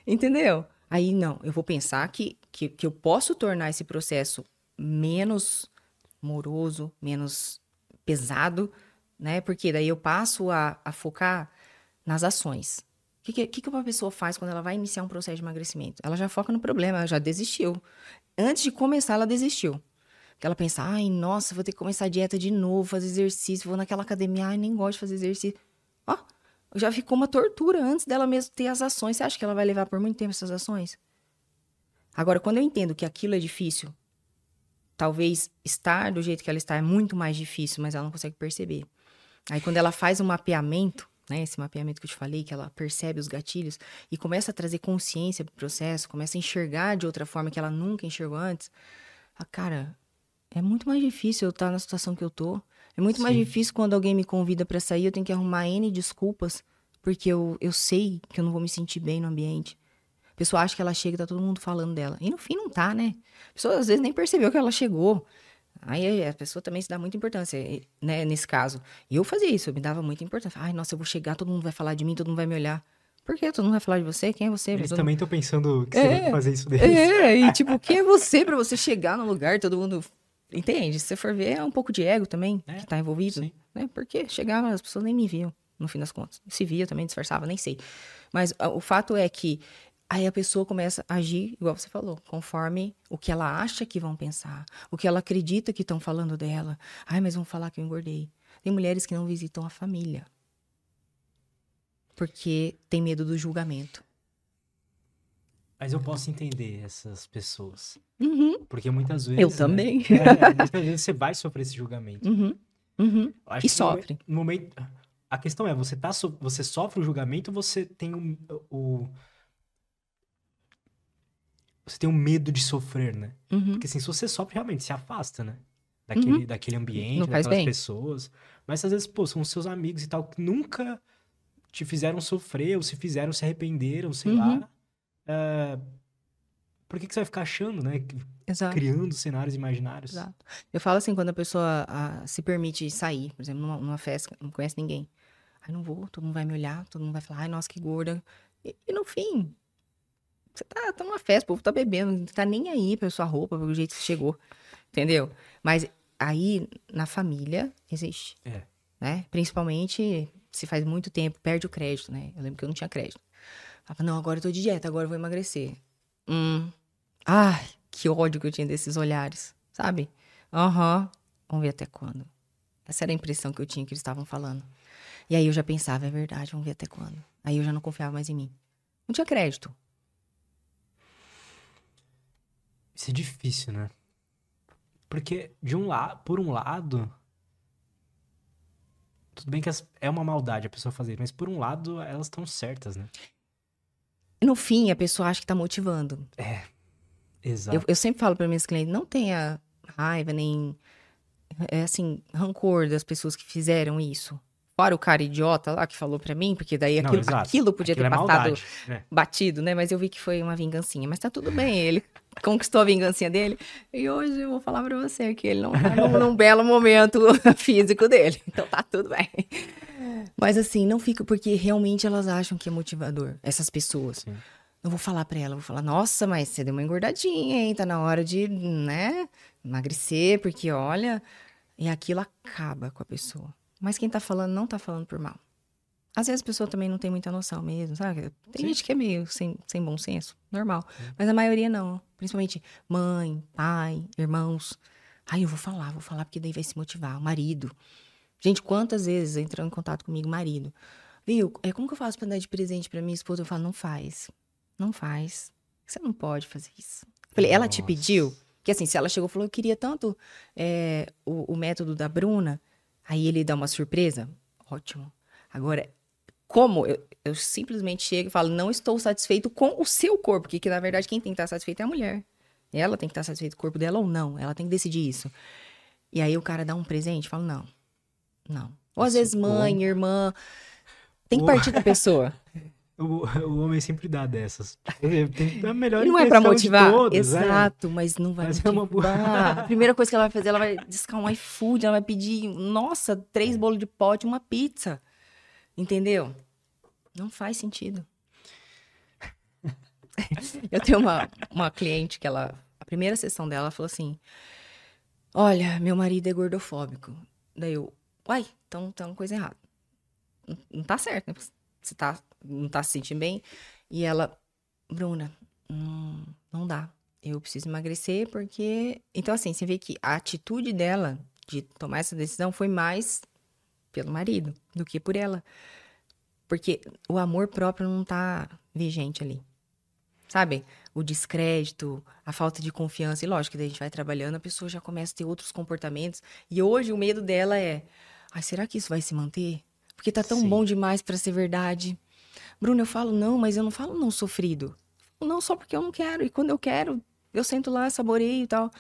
S2: Entendeu? Aí não, eu vou pensar que, que, que eu posso tornar esse processo menos moroso, menos pesado, né? Porque daí eu passo a, a focar nas ações. O que, que, que uma pessoa faz quando ela vai iniciar um processo de emagrecimento? Ela já foca no problema, ela já desistiu. Antes de começar, ela desistiu. Porque ela pensa, ai, nossa, vou ter que começar a dieta de novo, fazer exercício, vou naquela academia, ai, nem gosto de fazer exercício. Ó, já ficou uma tortura antes dela mesmo ter as ações. Você acha que ela vai levar por muito tempo essas ações? Agora, quando eu entendo que aquilo é difícil, talvez estar do jeito que ela está é muito mais difícil, mas ela não consegue perceber. Aí, quando ela faz um mapeamento, né, esse mapeamento que eu te falei, que ela percebe os gatilhos e começa a trazer consciência pro processo, começa a enxergar de outra forma que ela nunca enxergou antes, a cara, é muito mais difícil eu estar na situação que eu tô. É muito Sim. mais difícil quando alguém me convida para sair, eu tenho que arrumar N desculpas, porque eu, eu sei que eu não vou me sentir bem no ambiente. A pessoa acha que ela chega e tá todo mundo falando dela. E no fim não tá, né? A pessoa às vezes nem percebeu que ela chegou. Aí a pessoa também se dá muita importância, né? Nesse caso. E eu fazia isso, eu me dava muita importância. Ai, nossa, eu vou chegar, todo mundo vai falar de mim, todo mundo vai me olhar. Por quê? Todo mundo vai falar de você? Quem é você?
S1: Eles
S2: todo
S1: também estão pensando que é, você vai fazer isso deles.
S2: É, e tipo, quem é você para você chegar no lugar, todo mundo Entende? Se você for ver, é um pouco de ego também é, que tá envolvido. Sim. Né? Porque chegava, as pessoas nem me viam, no fim das contas. Se via também, disfarçava, nem sei. Mas uh, o fato é que aí a pessoa começa a agir, igual você falou, conforme o que ela acha que vão pensar, o que ela acredita que estão falando dela. Ai, mas vão falar que eu engordei. Tem mulheres que não visitam a família. Porque tem medo do julgamento.
S1: Mas eu posso entender essas pessoas.
S2: Uhum.
S1: Porque muitas vezes.
S2: Eu né, também.
S1: É, muitas vezes você vai sofrer esse julgamento.
S2: Uhum. Uhum. e sofre.
S1: No momento, a questão é, você, tá, você sofre o julgamento ou você tem o, o. Você tem o medo de sofrer, né?
S2: Uhum.
S1: Porque assim, se você sofre, realmente se afasta, né? Daquele, uhum. daquele ambiente, Não daquelas pessoas. Mas às vezes, pô, são seus amigos e tal, que nunca te fizeram sofrer, ou se fizeram, se arrependeram, sei lá. Uh, por que, que você vai ficar achando, né?
S2: Exato.
S1: Criando cenários imaginários.
S2: Exato. Eu falo assim, quando a pessoa a, se permite sair, por exemplo, numa, numa, festa, não conhece ninguém. Aí não vou, todo mundo vai me olhar, todo mundo vai falar, ai, nossa, que gorda. E, e no fim, você tá, tá numa festa, o povo tá bebendo, não tá nem aí pra sua roupa, pelo jeito que você chegou. Entendeu? Mas aí, na família, existe.
S1: É.
S2: Né? Principalmente se faz muito tempo, perde o crédito, né? Eu lembro que eu não tinha crédito. Falava, não, agora eu tô de dieta, agora eu vou emagrecer. Hum. Ai, que ódio que eu tinha desses olhares, sabe? Aham. Uhum. Vamos ver até quando. Essa era a impressão que eu tinha que eles estavam falando. E aí eu já pensava, é verdade, vamos ver até quando. Aí eu já não confiava mais em mim. Não tinha crédito.
S1: Isso é difícil, né? Porque de um lado, por um lado, tudo bem que é uma maldade a pessoa fazer, mas por um lado elas estão certas, né?
S2: No fim, a pessoa acha que tá motivando.
S1: É. Exato.
S2: Eu, eu sempre falo para meus clientes, não tenha raiva, nem, é assim, rancor das pessoas que fizeram isso. Fora o cara idiota lá que falou para mim, porque daí aquilo, não, aquilo podia aquilo ter é passado maldade, né? batido, né? Mas eu vi que foi uma vingancinha. Mas tá tudo bem, ele conquistou a vingancinha dele. E hoje eu vou falar para você que ele não tá num, num belo momento físico dele. Então tá tudo bem. Mas assim, não fica, porque realmente elas acham que é motivador, essas pessoas. Sim. Não vou falar pra ela, vou falar, nossa, mas você deu uma engordadinha, hein? Tá na hora de, né, emagrecer, porque olha. E aquilo acaba com a pessoa. Mas quem tá falando não tá falando por mal. Às vezes a pessoa também não tem muita noção mesmo, sabe? Tem Sim. gente que é meio sem, sem bom senso, normal. Sim. Mas a maioria não. Principalmente mãe, pai, irmãos. Ai, eu vou falar, vou falar porque daí vai se motivar. O marido. Gente, quantas vezes entrou em contato comigo marido? Viu? É como que eu faço para dar de presente para minha esposa? Eu falo, não faz. Não faz. Você não pode fazer isso. Eu falei, Nossa. ela te pediu? Que assim, se ela chegou e falou, eu queria tanto é, o, o método da Bruna, aí ele dá uma surpresa, ótimo. Agora, como eu, eu, simplesmente chego e falo, não estou satisfeito com o seu corpo, porque que, na verdade quem tem que estar satisfeito é a mulher. Ela tem que estar satisfeita com o corpo dela ou não, ela tem que decidir isso. E aí o cara dá um presente, fala, não, não. Ou às vezes mãe, irmã. Tem que partir da pessoa.
S1: O, o homem sempre dá dessas. Tem a melhor
S2: Não é pra motivar? Todas, é. Exato, é. mas não vai mas motivar. É uma boa... A primeira coisa que ela vai fazer, ela vai discar um iFood, ela vai pedir, nossa, três é. bolos de pote, uma pizza. Entendeu? Não faz sentido. Eu tenho uma, uma cliente que ela... A primeira sessão dela, ela falou assim... Olha, meu marido é gordofóbico. Daí eu, uai, então tem uma coisa errada. Não, não tá certo, né? Você tá, não tá se sentindo bem. E ela, Bruna, hum, não dá. Eu preciso emagrecer porque. Então, assim, você vê que a atitude dela de tomar essa decisão foi mais pelo marido do que por ela. Porque o amor próprio não tá vigente ali. Sabe? O descrédito, a falta de confiança. E lógico que daí a gente vai trabalhando, a pessoa já começa a ter outros comportamentos. E hoje o medo dela é: ai, será que isso vai se manter? Porque tá tão Sim. bom demais para ser verdade. Bruno, eu falo não, mas eu não falo não sofrido. Não só porque eu não quero. E quando eu quero, eu sento lá, saboreio e tal.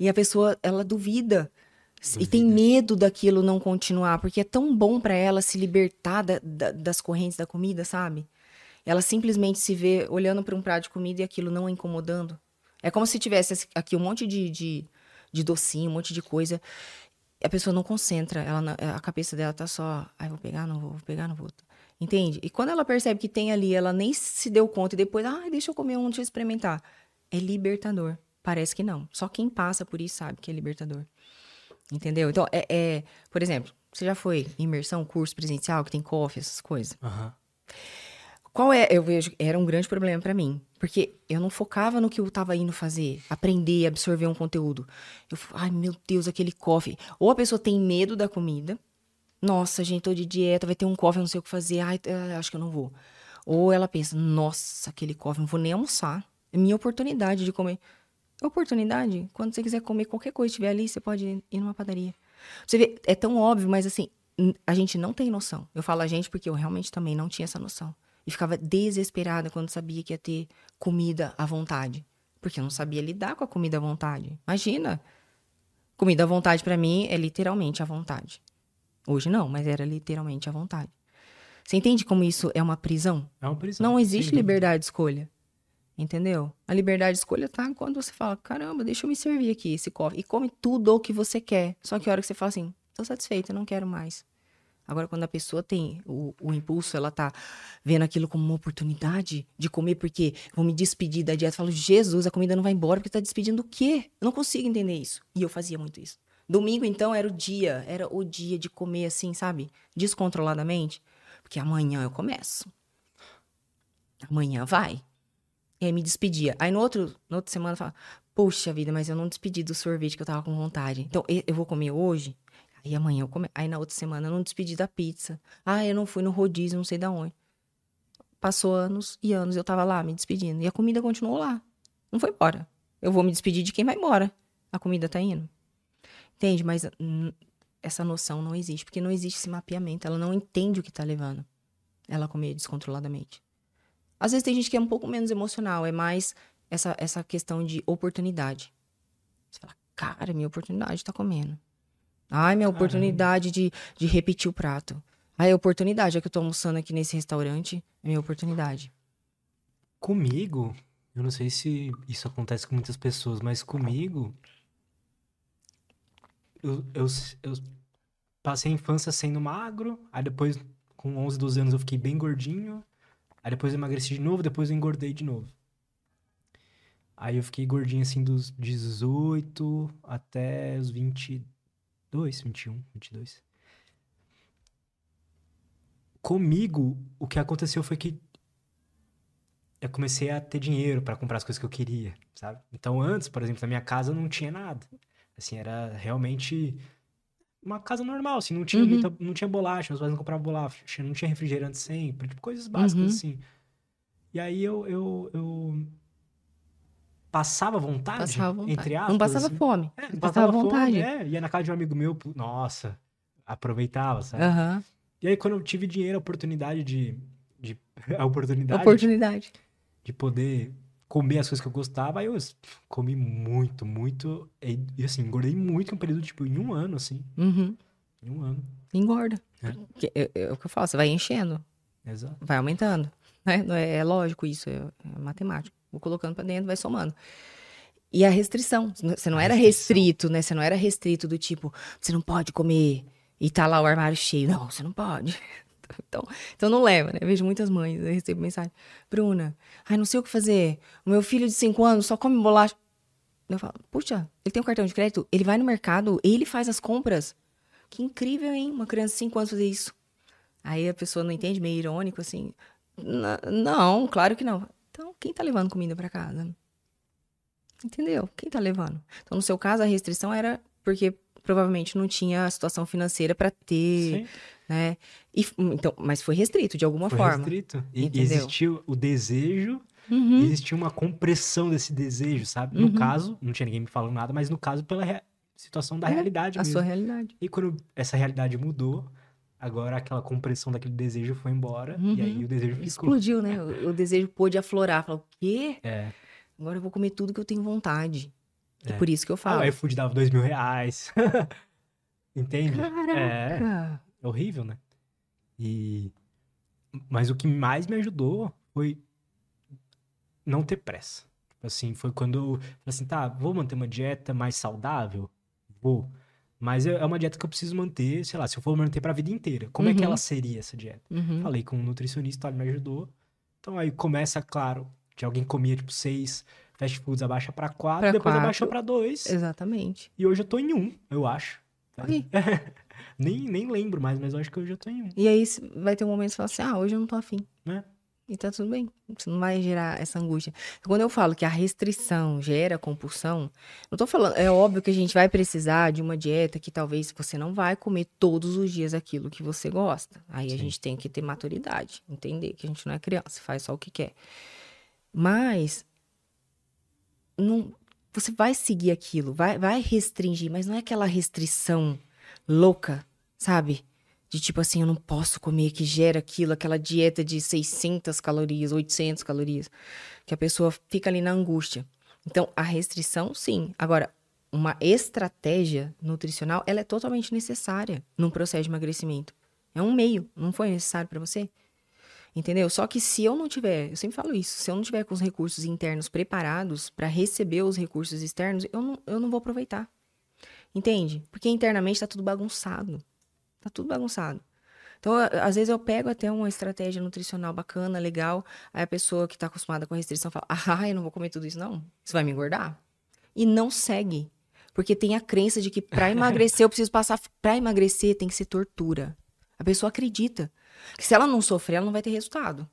S2: E a pessoa, ela duvida. duvida. E tem medo daquilo não continuar, porque é tão bom para ela se libertar da, da, das correntes da comida, sabe? Ela simplesmente se vê olhando para um prato de comida e aquilo não a incomodando. É como se tivesse aqui um monte de, de, de docinho, um monte de coisa. A pessoa não concentra, ela, a cabeça dela tá só, ai, vou pegar, não vou, vou pegar, não vou. Entende? E quando ela percebe que tem ali, ela nem se deu conta e depois, ai, deixa eu comer um, deixa eu experimentar. É libertador. Parece que não. Só quem passa por isso sabe que é libertador. Entendeu? Então, é, é por exemplo, você já foi imersão, curso presencial, que tem coffee, essas coisas?
S1: Uhum.
S2: Qual é? Eu vejo era um grande problema para mim, porque eu não focava no que eu tava indo fazer, aprender, absorver um conteúdo. Eu, ai meu Deus, aquele coffee. Ou a pessoa tem medo da comida. Nossa, gente, tô de dieta, vai ter um coffee, não sei o que fazer. Ai, eh, acho que eu não vou. Ou ela pensa, nossa, aquele coffee, não vou nem almoçar. É minha oportunidade de comer. Oportunidade? Quando você quiser comer qualquer coisa que estiver ali, você pode ir numa padaria. Você vê, é tão óbvio, mas assim, a gente não tem noção. Eu falo a gente porque eu realmente também não tinha essa noção. E ficava desesperada quando sabia que ia ter comida à vontade. Porque eu não sabia lidar com a comida à vontade. Imagina! Comida à vontade para mim é literalmente à vontade. Hoje não, mas era literalmente à vontade. Você entende como isso é uma prisão?
S1: É uma prisão.
S2: Não existe sim. liberdade de escolha. Entendeu? A liberdade de escolha tá quando você fala: caramba, deixa eu me servir aqui esse coffee. E come tudo o que você quer. Só que a hora que você fala assim: tô satisfeita, não quero mais. Agora, quando a pessoa tem o, o, impulso, ela tá vendo aquilo como uma oportunidade de comer, porque vou me despedir da dieta. Eu falo, Jesus, a comida não vai embora, porque tá despedindo do quê? Eu não consigo entender isso. E eu fazia muito isso. Domingo, então, era o dia, era o dia de comer assim, sabe? Descontroladamente. Porque amanhã eu começo. Amanhã vai. E aí me despedia. Aí no outro, na outra semana eu falava, poxa vida, mas eu não despedi do sorvete que eu tava com vontade. Então, eu vou comer hoje, Aí amanhã eu come... Aí na outra semana eu não despedi da pizza. Ah, eu não fui no rodízio, não sei da onde. Passou anos e anos, eu tava lá me despedindo. E a comida continuou lá. Não foi embora. Eu vou me despedir de quem vai embora. A comida tá indo. Entende? Mas hum, essa noção não existe, porque não existe esse mapeamento. Ela não entende o que tá levando ela comer descontroladamente. Às vezes tem gente que é um pouco menos emocional, é mais essa, essa questão de oportunidade. Você fala, cara, minha oportunidade tá comendo. Ai, minha oportunidade de, de repetir o prato. Ai, a oportunidade é que eu tô almoçando aqui nesse restaurante. É minha oportunidade.
S1: Comigo, eu não sei se isso acontece com muitas pessoas, mas comigo. Eu, eu, eu passei a infância sendo magro, aí depois, com 11, 12 anos, eu fiquei bem gordinho. Aí depois eu emagreci de novo, depois eu engordei de novo. Aí eu fiquei gordinho assim dos 18 até os 22. 22, 21, 22. Comigo, o que aconteceu foi que eu comecei a ter dinheiro para comprar as coisas que eu queria, sabe? Então, antes, por exemplo, na minha casa não tinha nada. Assim, era realmente uma casa normal, assim, não tinha, uhum. muita, não tinha bolacha, meus pais não compravam bolacha, não tinha refrigerante sempre, tipo, coisas básicas, uhum. assim. E aí eu, eu, eu passava vontade, passava vontade. entre aspas.
S2: Não passava
S1: assim.
S2: fome.
S1: É, não passava, passava vontade. Fome, é. Ia na casa de um amigo meu, nossa, aproveitava, sabe?
S2: Uhum.
S1: E aí, quando eu tive dinheiro, a oportunidade de... de a oportunidade...
S2: Oportunidade.
S1: De, de, poder comer as coisas que eu gostava, aí eu comi muito, muito... E, e assim, engordei muito em um período, tipo, em um ano, assim.
S2: Uhum.
S1: Em um ano.
S2: Engorda. É. É, é o que eu falo, você vai enchendo.
S1: Exato.
S2: Vai aumentando. Né? É, é lógico isso, é, é matemático. Vou colocando para dentro, vai somando. E a restrição. Você não a era restrição. restrito, né? Você não era restrito do tipo, você não pode comer e tá lá o armário cheio. Não, você não pode. Então, então não leva, né? Eu vejo muitas mães, eu recebo mensagem. Bruna, ai, não sei o que fazer. O meu filho de 5 anos só come bolacha. Eu falo, puxa, ele tem um cartão de crédito, ele vai no mercado, ele faz as compras. Que incrível, hein? Uma criança de 5 anos fazer isso. Aí a pessoa não entende, meio irônico, assim. Não, claro que não. Então, quem tá levando comida para casa? Entendeu? Quem tá levando? Então, no seu caso, a restrição era porque provavelmente não tinha a situação financeira para ter, Sim. né? E, então, mas foi restrito de alguma
S1: foi
S2: forma.
S1: Restrito. E existiu o desejo, uhum. existia uma compressão desse desejo, sabe? No uhum. caso, não tinha ninguém me falando nada, mas no caso pela situação da é, realidade
S2: a
S1: mesmo.
S2: sua realidade.
S1: E quando essa realidade mudou, agora aquela compressão daquele desejo foi embora uhum. e aí o desejo ficou.
S2: Explodiu, né? O, o desejo pôde aflorar, falou: "O quê?
S1: É.
S2: Agora eu vou comer tudo que eu tenho vontade". É, é por isso que eu falo. Ah,
S1: o iFood dava dois mil reais. Entende?
S2: Caraca.
S1: É, é horrível, né? E... Mas o que mais me ajudou foi não ter pressa. Tipo assim, foi quando eu falei assim, tá, vou manter uma dieta mais saudável? Vou. Mas é, é uma dieta que eu preciso manter, sei lá, se eu for manter pra vida inteira. Como uhum. é que ela uhum. seria essa dieta?
S2: Uhum.
S1: Falei com um nutricionista, ele me ajudou. Então aí começa, claro, que alguém comia tipo seis fast foods abaixa para quatro, pra depois quatro. abaixou para dois.
S2: Exatamente.
S1: E hoje eu tô em um, eu acho. nem, nem lembro mais, mas eu acho que hoje eu tô em um.
S2: E aí vai ter um momento que você fala assim, ah, hoje eu não tô afim.
S1: É.
S2: E tá tudo bem. Você não vai gerar essa angústia. Quando eu falo que a restrição gera compulsão, não tô falando. É óbvio que a gente vai precisar de uma dieta que talvez você não vai comer todos os dias aquilo que você gosta. Aí Sim. a gente tem que ter maturidade, entender que a gente não é criança, faz só o que quer. Mas não, você vai seguir aquilo, vai, vai restringir, mas não é aquela restrição louca, sabe? De tipo assim, eu não posso comer, que gera aquilo, aquela dieta de 600 calorias, 800 calorias, que a pessoa fica ali na angústia. Então, a restrição, sim. Agora, uma estratégia nutricional, ela é totalmente necessária num processo de emagrecimento. É um meio, não foi necessário para você? Entendeu? Só que se eu não tiver, eu sempre falo isso, se eu não tiver com os recursos internos preparados para receber os recursos externos, eu não, eu não vou aproveitar. Entende? Porque internamente tá tudo bagunçado. Tá tudo bagunçado. Então, às vezes eu pego até uma estratégia nutricional bacana, legal, aí a pessoa que tá acostumada com restrição fala: "Ah, eu não vou comer tudo isso não. Isso vai me engordar". E não segue. Porque tem a crença de que para emagrecer eu preciso passar para emagrecer tem que ser tortura. A pessoa acredita. Que se ela não sofrer, ela não vai ter resultado.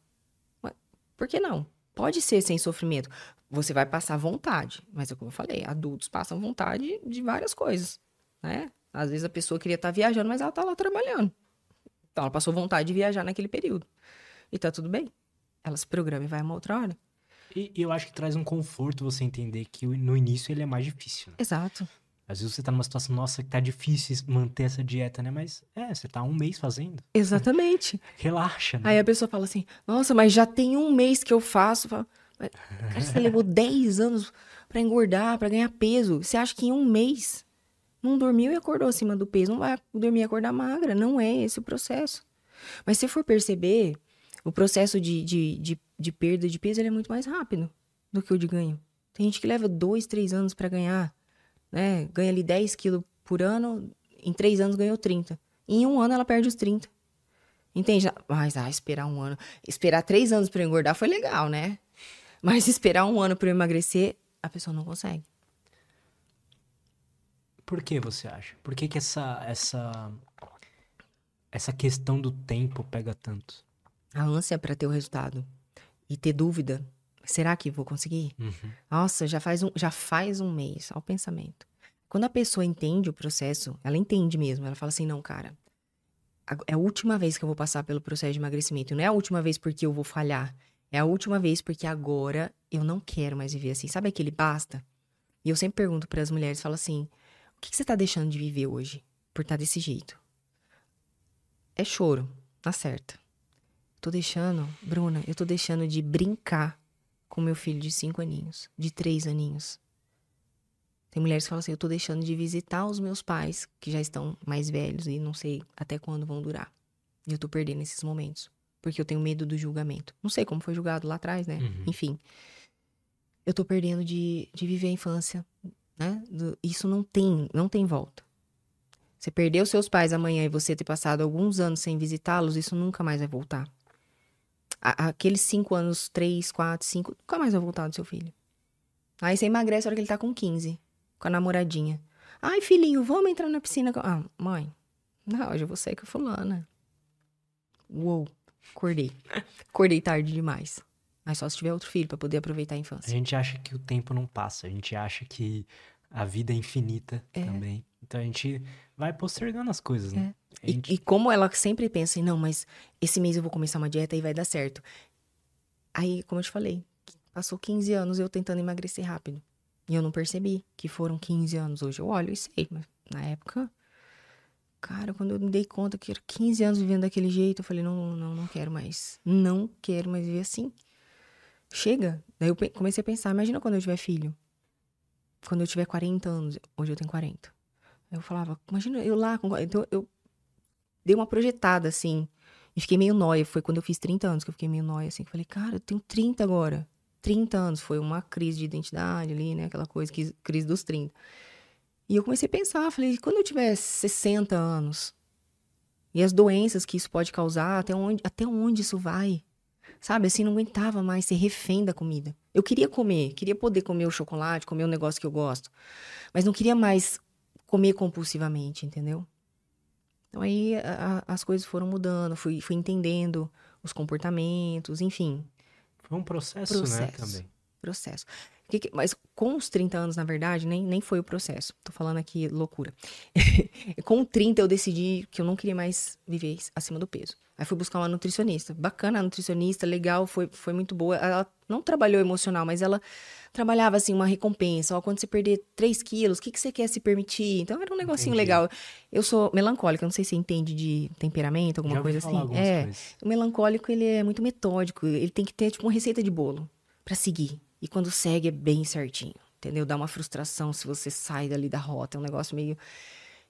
S2: Por que não? Pode ser sem sofrimento. Você vai passar vontade. Mas é como eu falei, adultos passam vontade de várias coisas, né? Às vezes a pessoa queria estar viajando, mas ela está lá trabalhando. Então ela passou vontade de viajar naquele período. E tá tudo bem. Ela se programa e vai uma outra hora.
S1: E, eu acho que traz um conforto você entender que no início ele é mais difícil. Né?
S2: Exato.
S1: Às vezes você tá numa situação, nossa, que tá difícil manter essa dieta, né? Mas é, você tá um mês fazendo.
S2: Exatamente.
S1: Relaxa, né?
S2: Aí a pessoa fala assim, nossa, mas já tem um mês que eu faço. Falo, Cara, você levou 10 anos para engordar, para ganhar peso. Você acha que em um mês não dormiu e acordou acima do peso? Não vai dormir e acordar magra. Não é esse o processo. Mas se for perceber, o processo de, de, de, de perda de peso é muito mais rápido do que o de ganho. Tem gente que leva dois, três anos para ganhar né? Ganha ali 10 quilos por ano, em 3 anos ganhou 30. Em um ano ela perde os 30. Entende? Mas, ah, esperar um ano. Esperar 3 anos para engordar foi legal, né? Mas esperar um ano para emagrecer, a pessoa não consegue.
S1: Por que você acha? Por que, que essa, essa, essa questão do tempo pega tanto?
S2: A ânsia para ter o resultado. E ter dúvida Será que vou conseguir?
S1: Uhum.
S2: Nossa, já faz, um, já faz um mês, ao pensamento. Quando a pessoa entende o processo, ela entende mesmo. Ela fala assim: não, cara, é a última vez que eu vou passar pelo processo de emagrecimento. Não é a última vez porque eu vou falhar. É a última vez porque agora eu não quero mais viver assim. Sabe aquele basta? E eu sempre pergunto para as mulheres: falo assim, o que, que você tá deixando de viver hoje por estar tá desse jeito? É choro, tá certa. Tô deixando, Bruna, eu tô deixando de brincar com meu filho de cinco aninhos, de três aninhos. Tem mulheres que falam assim: eu tô deixando de visitar os meus pais, que já estão mais velhos e não sei até quando vão durar. E eu tô perdendo esses momentos. Porque eu tenho medo do julgamento. Não sei como foi julgado lá atrás, né? Uhum. Enfim. Eu tô perdendo de, de viver a infância, né? Isso não tem, não tem volta. Você perdeu seus pais amanhã e você ter passado alguns anos sem visitá-los, isso nunca mais vai voltar aqueles cinco anos, três, quatro, cinco, nunca mais vai voltar do seu filho. Aí você emagrece a hora que ele tá com 15, com a namoradinha. Ai, filhinho, vamos entrar na piscina. Ah, mãe, não, hoje eu vou sair com a fulana. Uou, acordei. Acordei tarde demais. Mas só se tiver outro filho para poder aproveitar a
S1: A
S2: infância.
S1: gente acha que o tempo não passa, a gente acha que a vida é infinita
S2: É.
S1: também. Então a gente vai postergando as coisas, né?
S2: E,
S1: gente-
S2: e como ela sempre pensa não, mas esse mês eu vou começar uma dieta e vai dar certo. Aí, como eu te falei, passou 15 anos eu tentando emagrecer rápido. E eu não percebi que foram 15 anos. Hoje eu olho e sei, mas na época, cara, quando eu me dei conta que era 15 anos vivendo daquele jeito, eu falei, não, não, não quero mais. Não quero mais viver assim. Chega. Daí eu comecei a pensar, imagina quando eu tiver filho. Quando eu tiver 40 anos, hoje eu tenho 40. Eu falava, imagina eu lá com. Então eu dei uma projetada, assim. E fiquei meio nóia. Foi quando eu fiz 30 anos que eu fiquei meio nóia, assim. Falei, cara, eu tenho 30 agora. 30 anos. Foi uma crise de identidade ali, né? Aquela coisa, crise dos 30. E eu comecei a pensar, falei, quando eu tiver 60 anos, e as doenças que isso pode causar, até onde, até onde isso vai? Sabe, assim, não aguentava mais ser refém da comida. Eu queria comer, queria poder comer o chocolate, comer o negócio que eu gosto. Mas não queria mais comer compulsivamente, entendeu? Então aí a- a- as coisas foram mudando, fui, fui entendendo os comportamentos, enfim,
S1: Foi um processo, né,
S2: Processo.
S1: também.
S2: processo. Mas com os 30 anos, na verdade, nem, nem foi o processo. Tô falando aqui loucura. com 30 eu decidi que eu não queria mais viver acima do peso. Aí fui buscar uma nutricionista. Bacana a nutricionista, legal, foi, foi muito boa. Ela não trabalhou emocional, mas ela trabalhava assim uma recompensa. Ó, quando você perder 3 quilos, o que, que você quer se permitir? Então era um negocinho
S1: Entendi.
S2: legal. Eu sou melancólica, não sei se você entende de temperamento, alguma
S1: Já
S2: coisa assim. É.
S1: coisas.
S2: O melancólico, ele é muito metódico. Ele tem que ter, tipo, uma receita de bolo pra seguir. E quando segue, é bem certinho. Entendeu? Dá uma frustração se você sai dali da rota. É um negócio meio...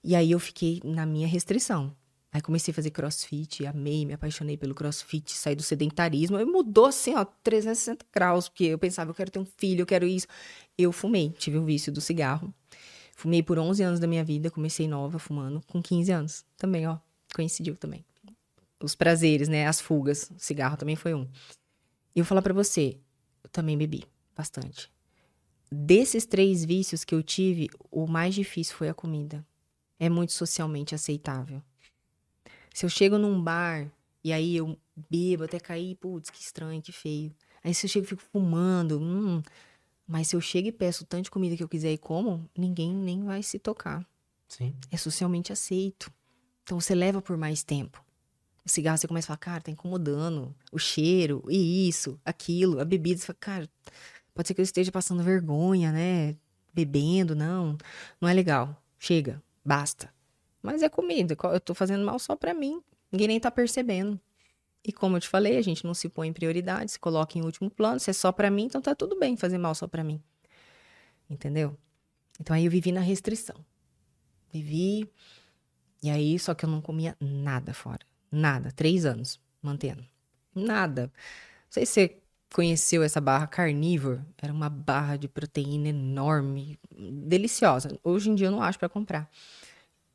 S2: E aí eu fiquei na minha restrição. Aí comecei a fazer crossfit, amei, me apaixonei pelo crossfit, saí do sedentarismo. Aí mudou assim, ó, 360 graus, porque eu pensava, eu quero ter um filho, eu quero isso. Eu fumei, tive o vício do cigarro. Fumei por 11 anos da minha vida, comecei nova fumando, com 15 anos. Também, ó, coincidiu também os prazeres, né? As fugas. O cigarro também foi um. E eu vou falar pra você, eu também bebi bastante. Desses três vícios que eu tive, o mais difícil foi a comida. É muito socialmente aceitável. Se eu chego num bar e aí eu bebo até cair, putz, que estranho, que feio. Aí se eu chego e fico fumando, hum. Mas se eu chego e peço tanto de comida que eu quiser e como, ninguém nem vai se tocar
S1: Sim.
S2: é socialmente aceito. Então você leva por mais tempo. O cigarro você começa a falar, cara, tá incomodando. O cheiro, e isso, aquilo, a bebida. Você fala, cara, pode ser que eu esteja passando vergonha, né? Bebendo, não. Não é legal. Chega, basta. Mas é comida. co- Eu tô fazendo mal só pra mim. Ninguém nem tá percebendo. E como eu te falei, a gente não se põe em prioridade, se coloca em último plano. Se é só pra mim, então tá tudo bem fazer mal só pra mim. Entendeu? Então aí eu vivi na restrição. Vivi. E aí, só que eu não comia nada fora. Nada. Três anos mantendo. Nada. Não sei se você conheceu essa barra carnívore. Era uma barra de proteína enorme, deliciosa. Hoje em dia eu não acho pra comprar.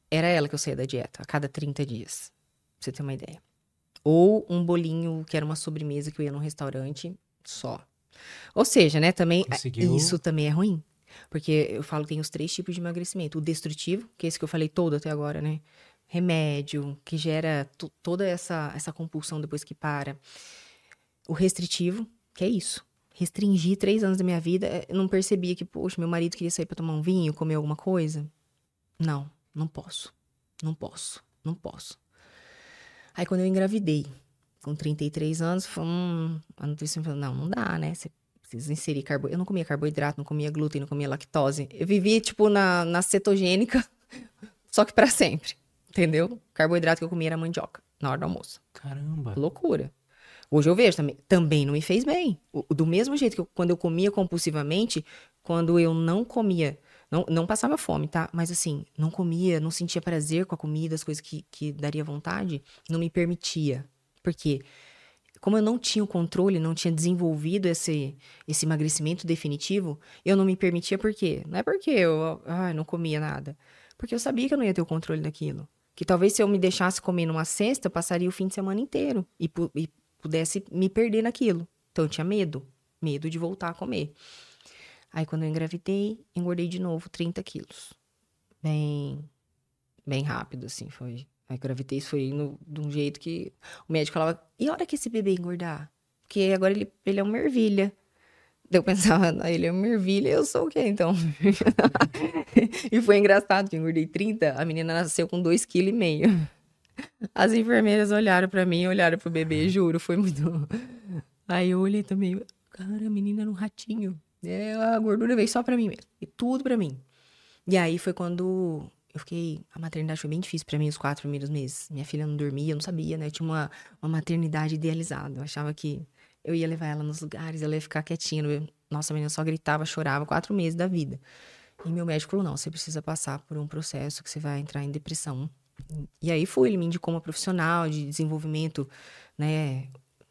S2: Era ela que eu saía da dieta, a cada 30 dias. Pra você ter uma ideia. Ou um bolinho que era uma sobremesa que eu ia num restaurante só. Ou seja, né, também
S1: Conseguiu-
S2: isso também é ruim. Porque eu falo que tem os três tipos de emagrecimento. O destrutivo, que é esse que eu falei todo até agora, né? Remédio, que gera to- toda essa, essa compulsão depois que para. O restritivo, que é isso. Restringir três anos da minha vida. eh, Eu não percebia que, poxa, meu marido queria sair pra tomar um vinho, comer alguma coisa. Não, não posso. Não posso. Não posso. Aí quando eu engravidei, com 33 anos, foi um, a nutricionista falou, não, não dá, né? Você precisa inserir carboidrato. Eu não comia carboidrato, não comia glúten, não comia lactose. Eu vivia, tipo, na, na cetogênica, só que pra sempre. Entendeu? Carboidrato que eu comia era mandioca, na hora do almoço.
S1: Caramba.
S2: Loucura. Hoje eu vejo também. Também não me fez bem. Do mesmo jeito que eu- quando eu comia compulsivamente, quando eu não comia, não, não passava fome, tá? Mas assim, não comia, não sentia prazer com a comida, as coisas que, que daria vontade, não me permitia. Por quê? Como eu não tinha o controle, não tinha desenvolvido esse, esse emagrecimento definitivo, eu não me permitia por quê? Não é porque eu não comia nada. Porque eu sabia que eu não ia ter o controle daquilo. Que talvez se eu me deixasse comer numa cesta, eu passaria o fim de semana inteiro e, e pudesse me perder naquilo. Então eu tinha medo, medo de voltar a comer. Aí quando eu engravidei, engordei de novo 30 quilos. Bem, bem rápido, assim, foi. A gravidez foi de um jeito que o médico falava, e a hora que esse bebê engordar? Porque agora ele, ele é uma ervilha. Eu pensava, ele é uma ervilha, eu sou o quê, então? e foi engraçado, que engordei 30, a menina nasceu com 2,5 kg. As enfermeiras olharam para mim, olharam pro bebê, juro, foi muito... Aí eu olhei também, cara, a menina era um ratinho. É, a gordura veio só pra mim mesmo, e tudo pra mim. E aí foi quando eu fiquei. A maternidade foi bem difícil para mim os quatro primeiros meses. Minha filha não dormia, eu não sabia, né? Eu tinha uma, uma maternidade idealizada. Eu achava que eu ia levar ela nos lugares, ela ia ficar quietinha. Nossa, a menina só gritava, chorava quatro meses da vida. E meu médico falou: não, você precisa passar por um processo que você vai entrar em depressão. E aí fui, ele me indicou uma profissional de desenvolvimento, né?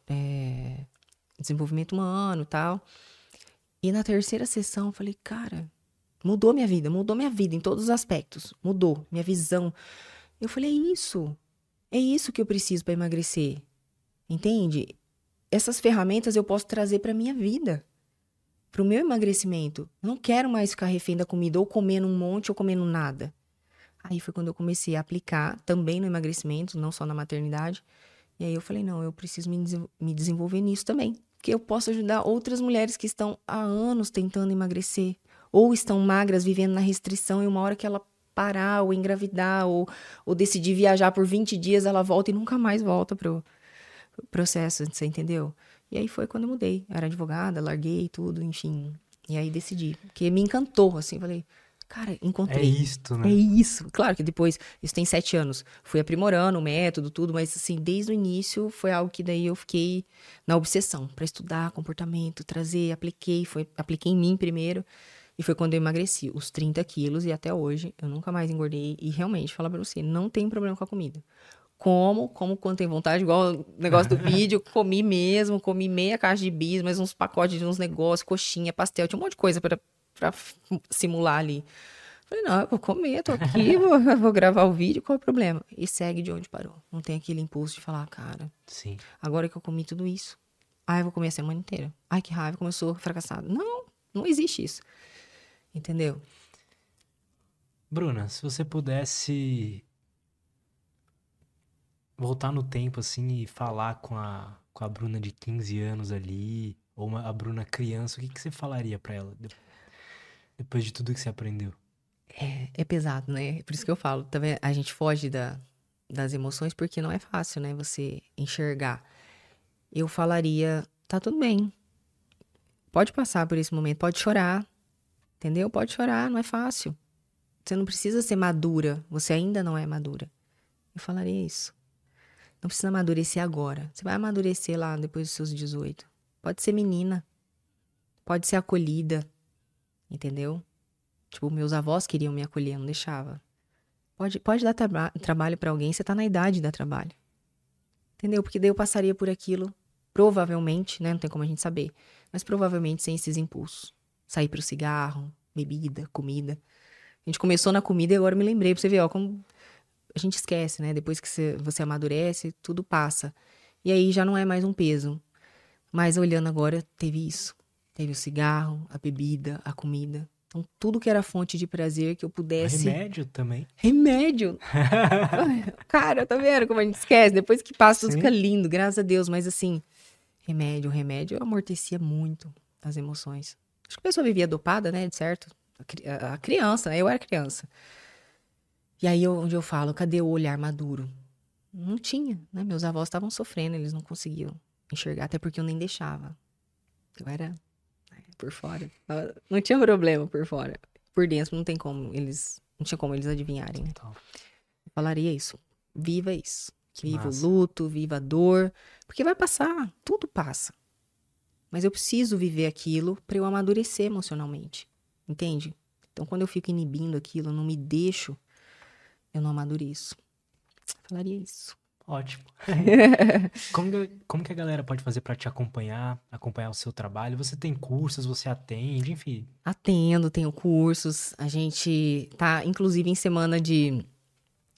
S2: É, desenvolvimento humano tal. E na terceira sessão eu falei, cara, Mudou minha vida, mudou minha vida em todos os aspectos. Mudou minha visão. Eu falei, é isso. É isso que eu preciso para emagrecer. Entende? Essas ferramentas eu posso trazer para minha vida. Para o meu emagrecimento. Eu não quero mais ficar refém da comida, ou comendo um monte, ou comendo nada. Aí foi quando eu comecei a aplicar também no emagrecimento, não só na maternidade. E aí eu falei, não, eu preciso me, desenvolver nisso também. Porque eu posso ajudar outras mulheres que estão há anos tentando emagrecer, ou estão magras, vivendo na restrição, e uma hora que ela parar, ou engravidar, ou, ou decidir viajar por 20 dias, ela volta e nunca mais volta pro processo, você entendeu? E aí foi quando eu mudei. Eu era advogada, larguei tudo, enfim. E aí decidi. Porque me encantou, assim, falei, cara, encontrei.
S1: É isto, né?
S2: É isso. Claro que depois, isso tem sete anos. Fui aprimorando o método, tudo, mas assim, desde o início foi algo que daí eu fiquei na obsessão para estudar comportamento, trazer, apliquei, foi, apliquei em mim primeiro. E foi quando eu emagreci os 30 quilos e até hoje eu nunca mais engordei. E realmente, falar pra você, não tem problema com a comida. Como, como quando tem vontade, igual o negócio do vídeo, comi mesmo, comi meia caixa de bis, mais uns pacotes de uns negócios, coxinha, pastel, tinha um monte de coisa para simular ali. Falei, não, eu vou comer, tô aqui, vou, vou gravar o vídeo, qual é o problema? E segue de onde parou. Não tem aquele impulso de falar, cara,
S1: Sim.
S2: agora que eu comi tudo isso, ai, eu vou comer a semana inteira. Ai, que raiva, começou fracassado. Não, não existe isso. Entendeu?
S1: Bruna, se você pudesse voltar no tempo assim e falar com a, com a Bruna de 15 anos ali, ou uma, a Bruna criança, o que, que você falaria para ela depois de tudo que você aprendeu?
S2: É, é pesado, né? Por isso que eu falo, também a gente foge da, das emoções porque não é fácil, né? Você enxergar. Eu falaria, tá tudo bem. Pode passar por esse momento, pode chorar, Entendeu? Pode chorar, não é fácil. Você não precisa ser madura, você ainda não é madura. Eu falaria isso. Não precisa amadurecer agora. Você vai amadurecer lá depois dos seus 18. Pode ser menina. Pode ser acolhida. Entendeu? Tipo, meus avós queriam me acolher, não deixava. Pode, pode dar traba trabalho para alguém, você tá na idade de dar trabalho. Entendeu? Porque daí eu passaria por aquilo, provavelmente, né? Não tem como a gente saber, mas provavelmente sem esses impulsos sair pro cigarro, bebida, comida. A gente começou na comida e agora me lembrei pra você ver, ó, como a gente esquece, né? Depois que você amadurece, tudo passa. E aí já não é mais um peso. Mas olhando agora, teve isso. Teve o cigarro, a bebida, a comida. Então, tudo que era fonte de prazer que eu pudesse.
S1: Remédio também.
S2: Remédio! Cara, tá vendo como a gente esquece? Depois que passa, tudo Sim. fica lindo, graças a Deus. Mas assim, remédio, remédio amortecia muito as emoções. Acho que a pessoa vivia dopada, né? De certo. A criança, né? Eu era criança. E aí, onde eu falo, cadê o olhar maduro? Não tinha, né? Meus avós estavam sofrendo, eles não conseguiam enxergar, até porque eu nem deixava. Eu era por fora. Não tinha problema por fora. Por dentro não tem como eles. Não tinha como eles adivinharem, né? Eu falaria isso. Viva isso. Que viva massa. o luto, viva a dor. Porque vai passar. Tudo passa. Mas eu preciso viver aquilo para eu amadurecer emocionalmente. Entende? Então, quando eu fico inibindo aquilo, eu não me deixo, eu não amadureço. Falaria isso.
S1: Ótimo. como, que, como que a galera pode fazer para te acompanhar, acompanhar o seu trabalho? Você tem cursos, você atende, enfim?
S2: Atendo, tenho cursos. A gente tá, inclusive, em semana de,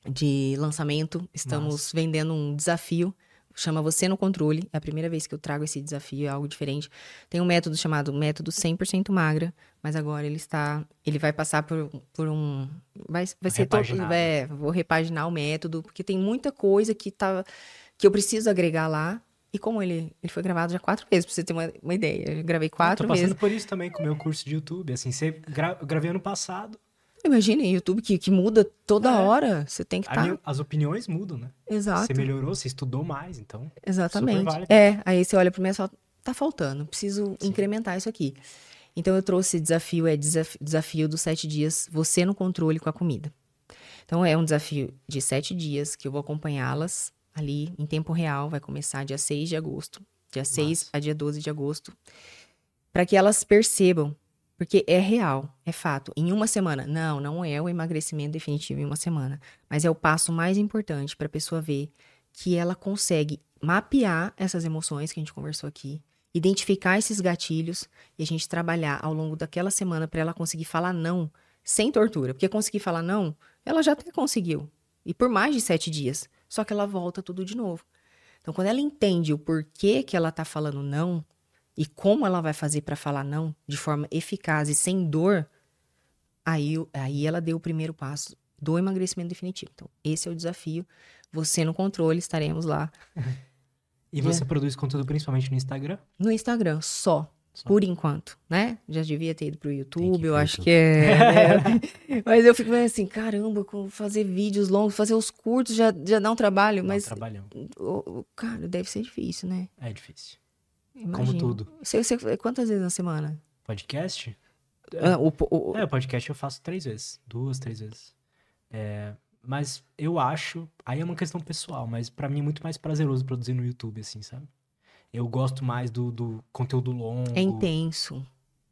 S2: de lançamento. Estamos Nossa. vendendo um desafio chama Você no Controle. É a primeira vez que eu trago esse desafio, é algo diferente. Tem um método chamado Método 100% Magra, mas agora ele está. Ele vai passar por, por um. Vai, vai ser todo. É, vou repaginar o método, porque tem muita coisa que, tá, que eu preciso agregar lá. E como ele, ele foi gravado já quatro vezes, pra você ter uma, uma ideia. Eu gravei quatro vezes.
S1: Eu tô passando vezes. por isso também com o meu curso de YouTube. Assim, você gra... gravei ano passado.
S2: Imagina, YouTube que, que muda toda é. hora. Você tem que estar. Tá...
S1: As opiniões mudam, né?
S2: Exato.
S1: Você melhorou, você estudou mais, então.
S2: Exatamente. É, aí você olha para mim e fala, tá faltando, preciso Sim. incrementar isso aqui. Então eu trouxe desafio, é desafio, desafio dos sete dias, você no controle com a comida. Então é um desafio de sete dias que eu vou acompanhá-las ali em tempo real, vai começar dia 6 de agosto, dia Nossa. 6 a dia 12 de agosto, para que elas percebam porque é real, é fato. Em uma semana. Não, não é o emagrecimento definitivo em uma semana. Mas é o passo mais importante para a pessoa ver que ela consegue mapear essas emoções que a gente conversou aqui, identificar esses gatilhos e a gente trabalhar ao longo daquela semana para ela conseguir falar não sem tortura. Porque conseguir falar não, ela já até conseguiu. E por mais de sete dias. Só que ela volta tudo de novo. Então, quando ela entende o porquê que ela tá falando não, e como ela vai fazer para falar não de forma eficaz e sem dor, aí, aí ela deu o primeiro passo do emagrecimento definitivo. Então, esse é o desafio. Você no controle, estaremos lá.
S1: e você é. produz conteúdo principalmente no Instagram?
S2: No Instagram, só. Só. Por enquanto, né? Já devia ter ido pro YouTube, eu acho que é. Né? mas eu fico assim, caramba, fazer vídeos longos, fazer os curtos já, já dá um trabalho, dá mas. Um cara, deve ser difícil, né?
S1: É difícil. Imagino. Como tudo.
S2: Você, você, quantas vezes na semana?
S1: Podcast?
S2: Ah, o, o,
S1: é, o podcast eu faço três vezes. Duas, três vezes. É, mas eu acho. Aí é uma questão pessoal, mas para mim é muito mais prazeroso produzir no YouTube, assim, sabe? Eu gosto mais do, do conteúdo longo.
S2: É intenso.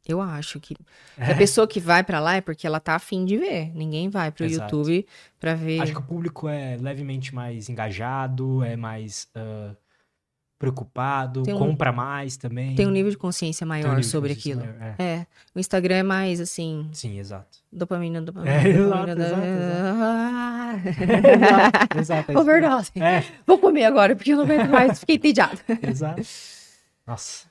S2: Eu acho que é. a pessoa que vai para lá é porque ela tá afim de ver. Ninguém vai pro Exato. YouTube para ver.
S1: Acho que o público é levemente mais engajado, é mais uh, preocupado, um, compra mais também.
S2: Tem um nível de consciência maior um sobre consciência aquilo. Maior, é. é. O Instagram é mais assim.
S1: Sim, exato.
S2: Dopamina, dopamina. É, dopamina, exato,
S1: exato, exato. exato
S2: Overdose. É. Vou comer agora, porque eu não aguento mais, fiquei entediado.
S1: exato. Nossa.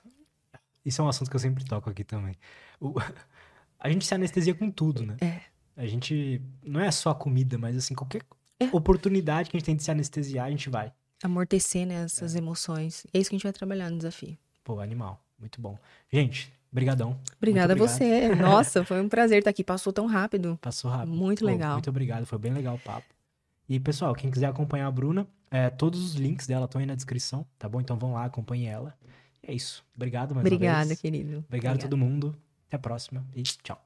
S1: Isso é um assunto que eu sempre toco aqui também. O... A gente se anestesia com tudo, né?
S2: É.
S1: A gente. Não é só a comida, mas assim, qualquer é. oportunidade que a gente tem de se anestesiar, a gente vai
S2: amortecer né, essas é. emoções. É isso que a gente vai trabalhar no desafio.
S1: Pô, animal. Muito bom. Gente, brigadão.
S2: Obrigada a você. Nossa, foi um prazer estar aqui. Passou tão rápido.
S1: Passou rápido.
S2: Muito Pô, legal.
S1: Muito obrigado. Foi bem legal o papo. E, pessoal, quem quiser acompanhar a Bruna, é, todos os links dela estão aí na descrição, tá bom? Então vão lá, acompanhem ela. E é isso. Obrigado mais
S2: Obrigada,
S1: uma vez.
S2: querido.
S1: Obrigado a todo mundo. Até a próxima e tchau.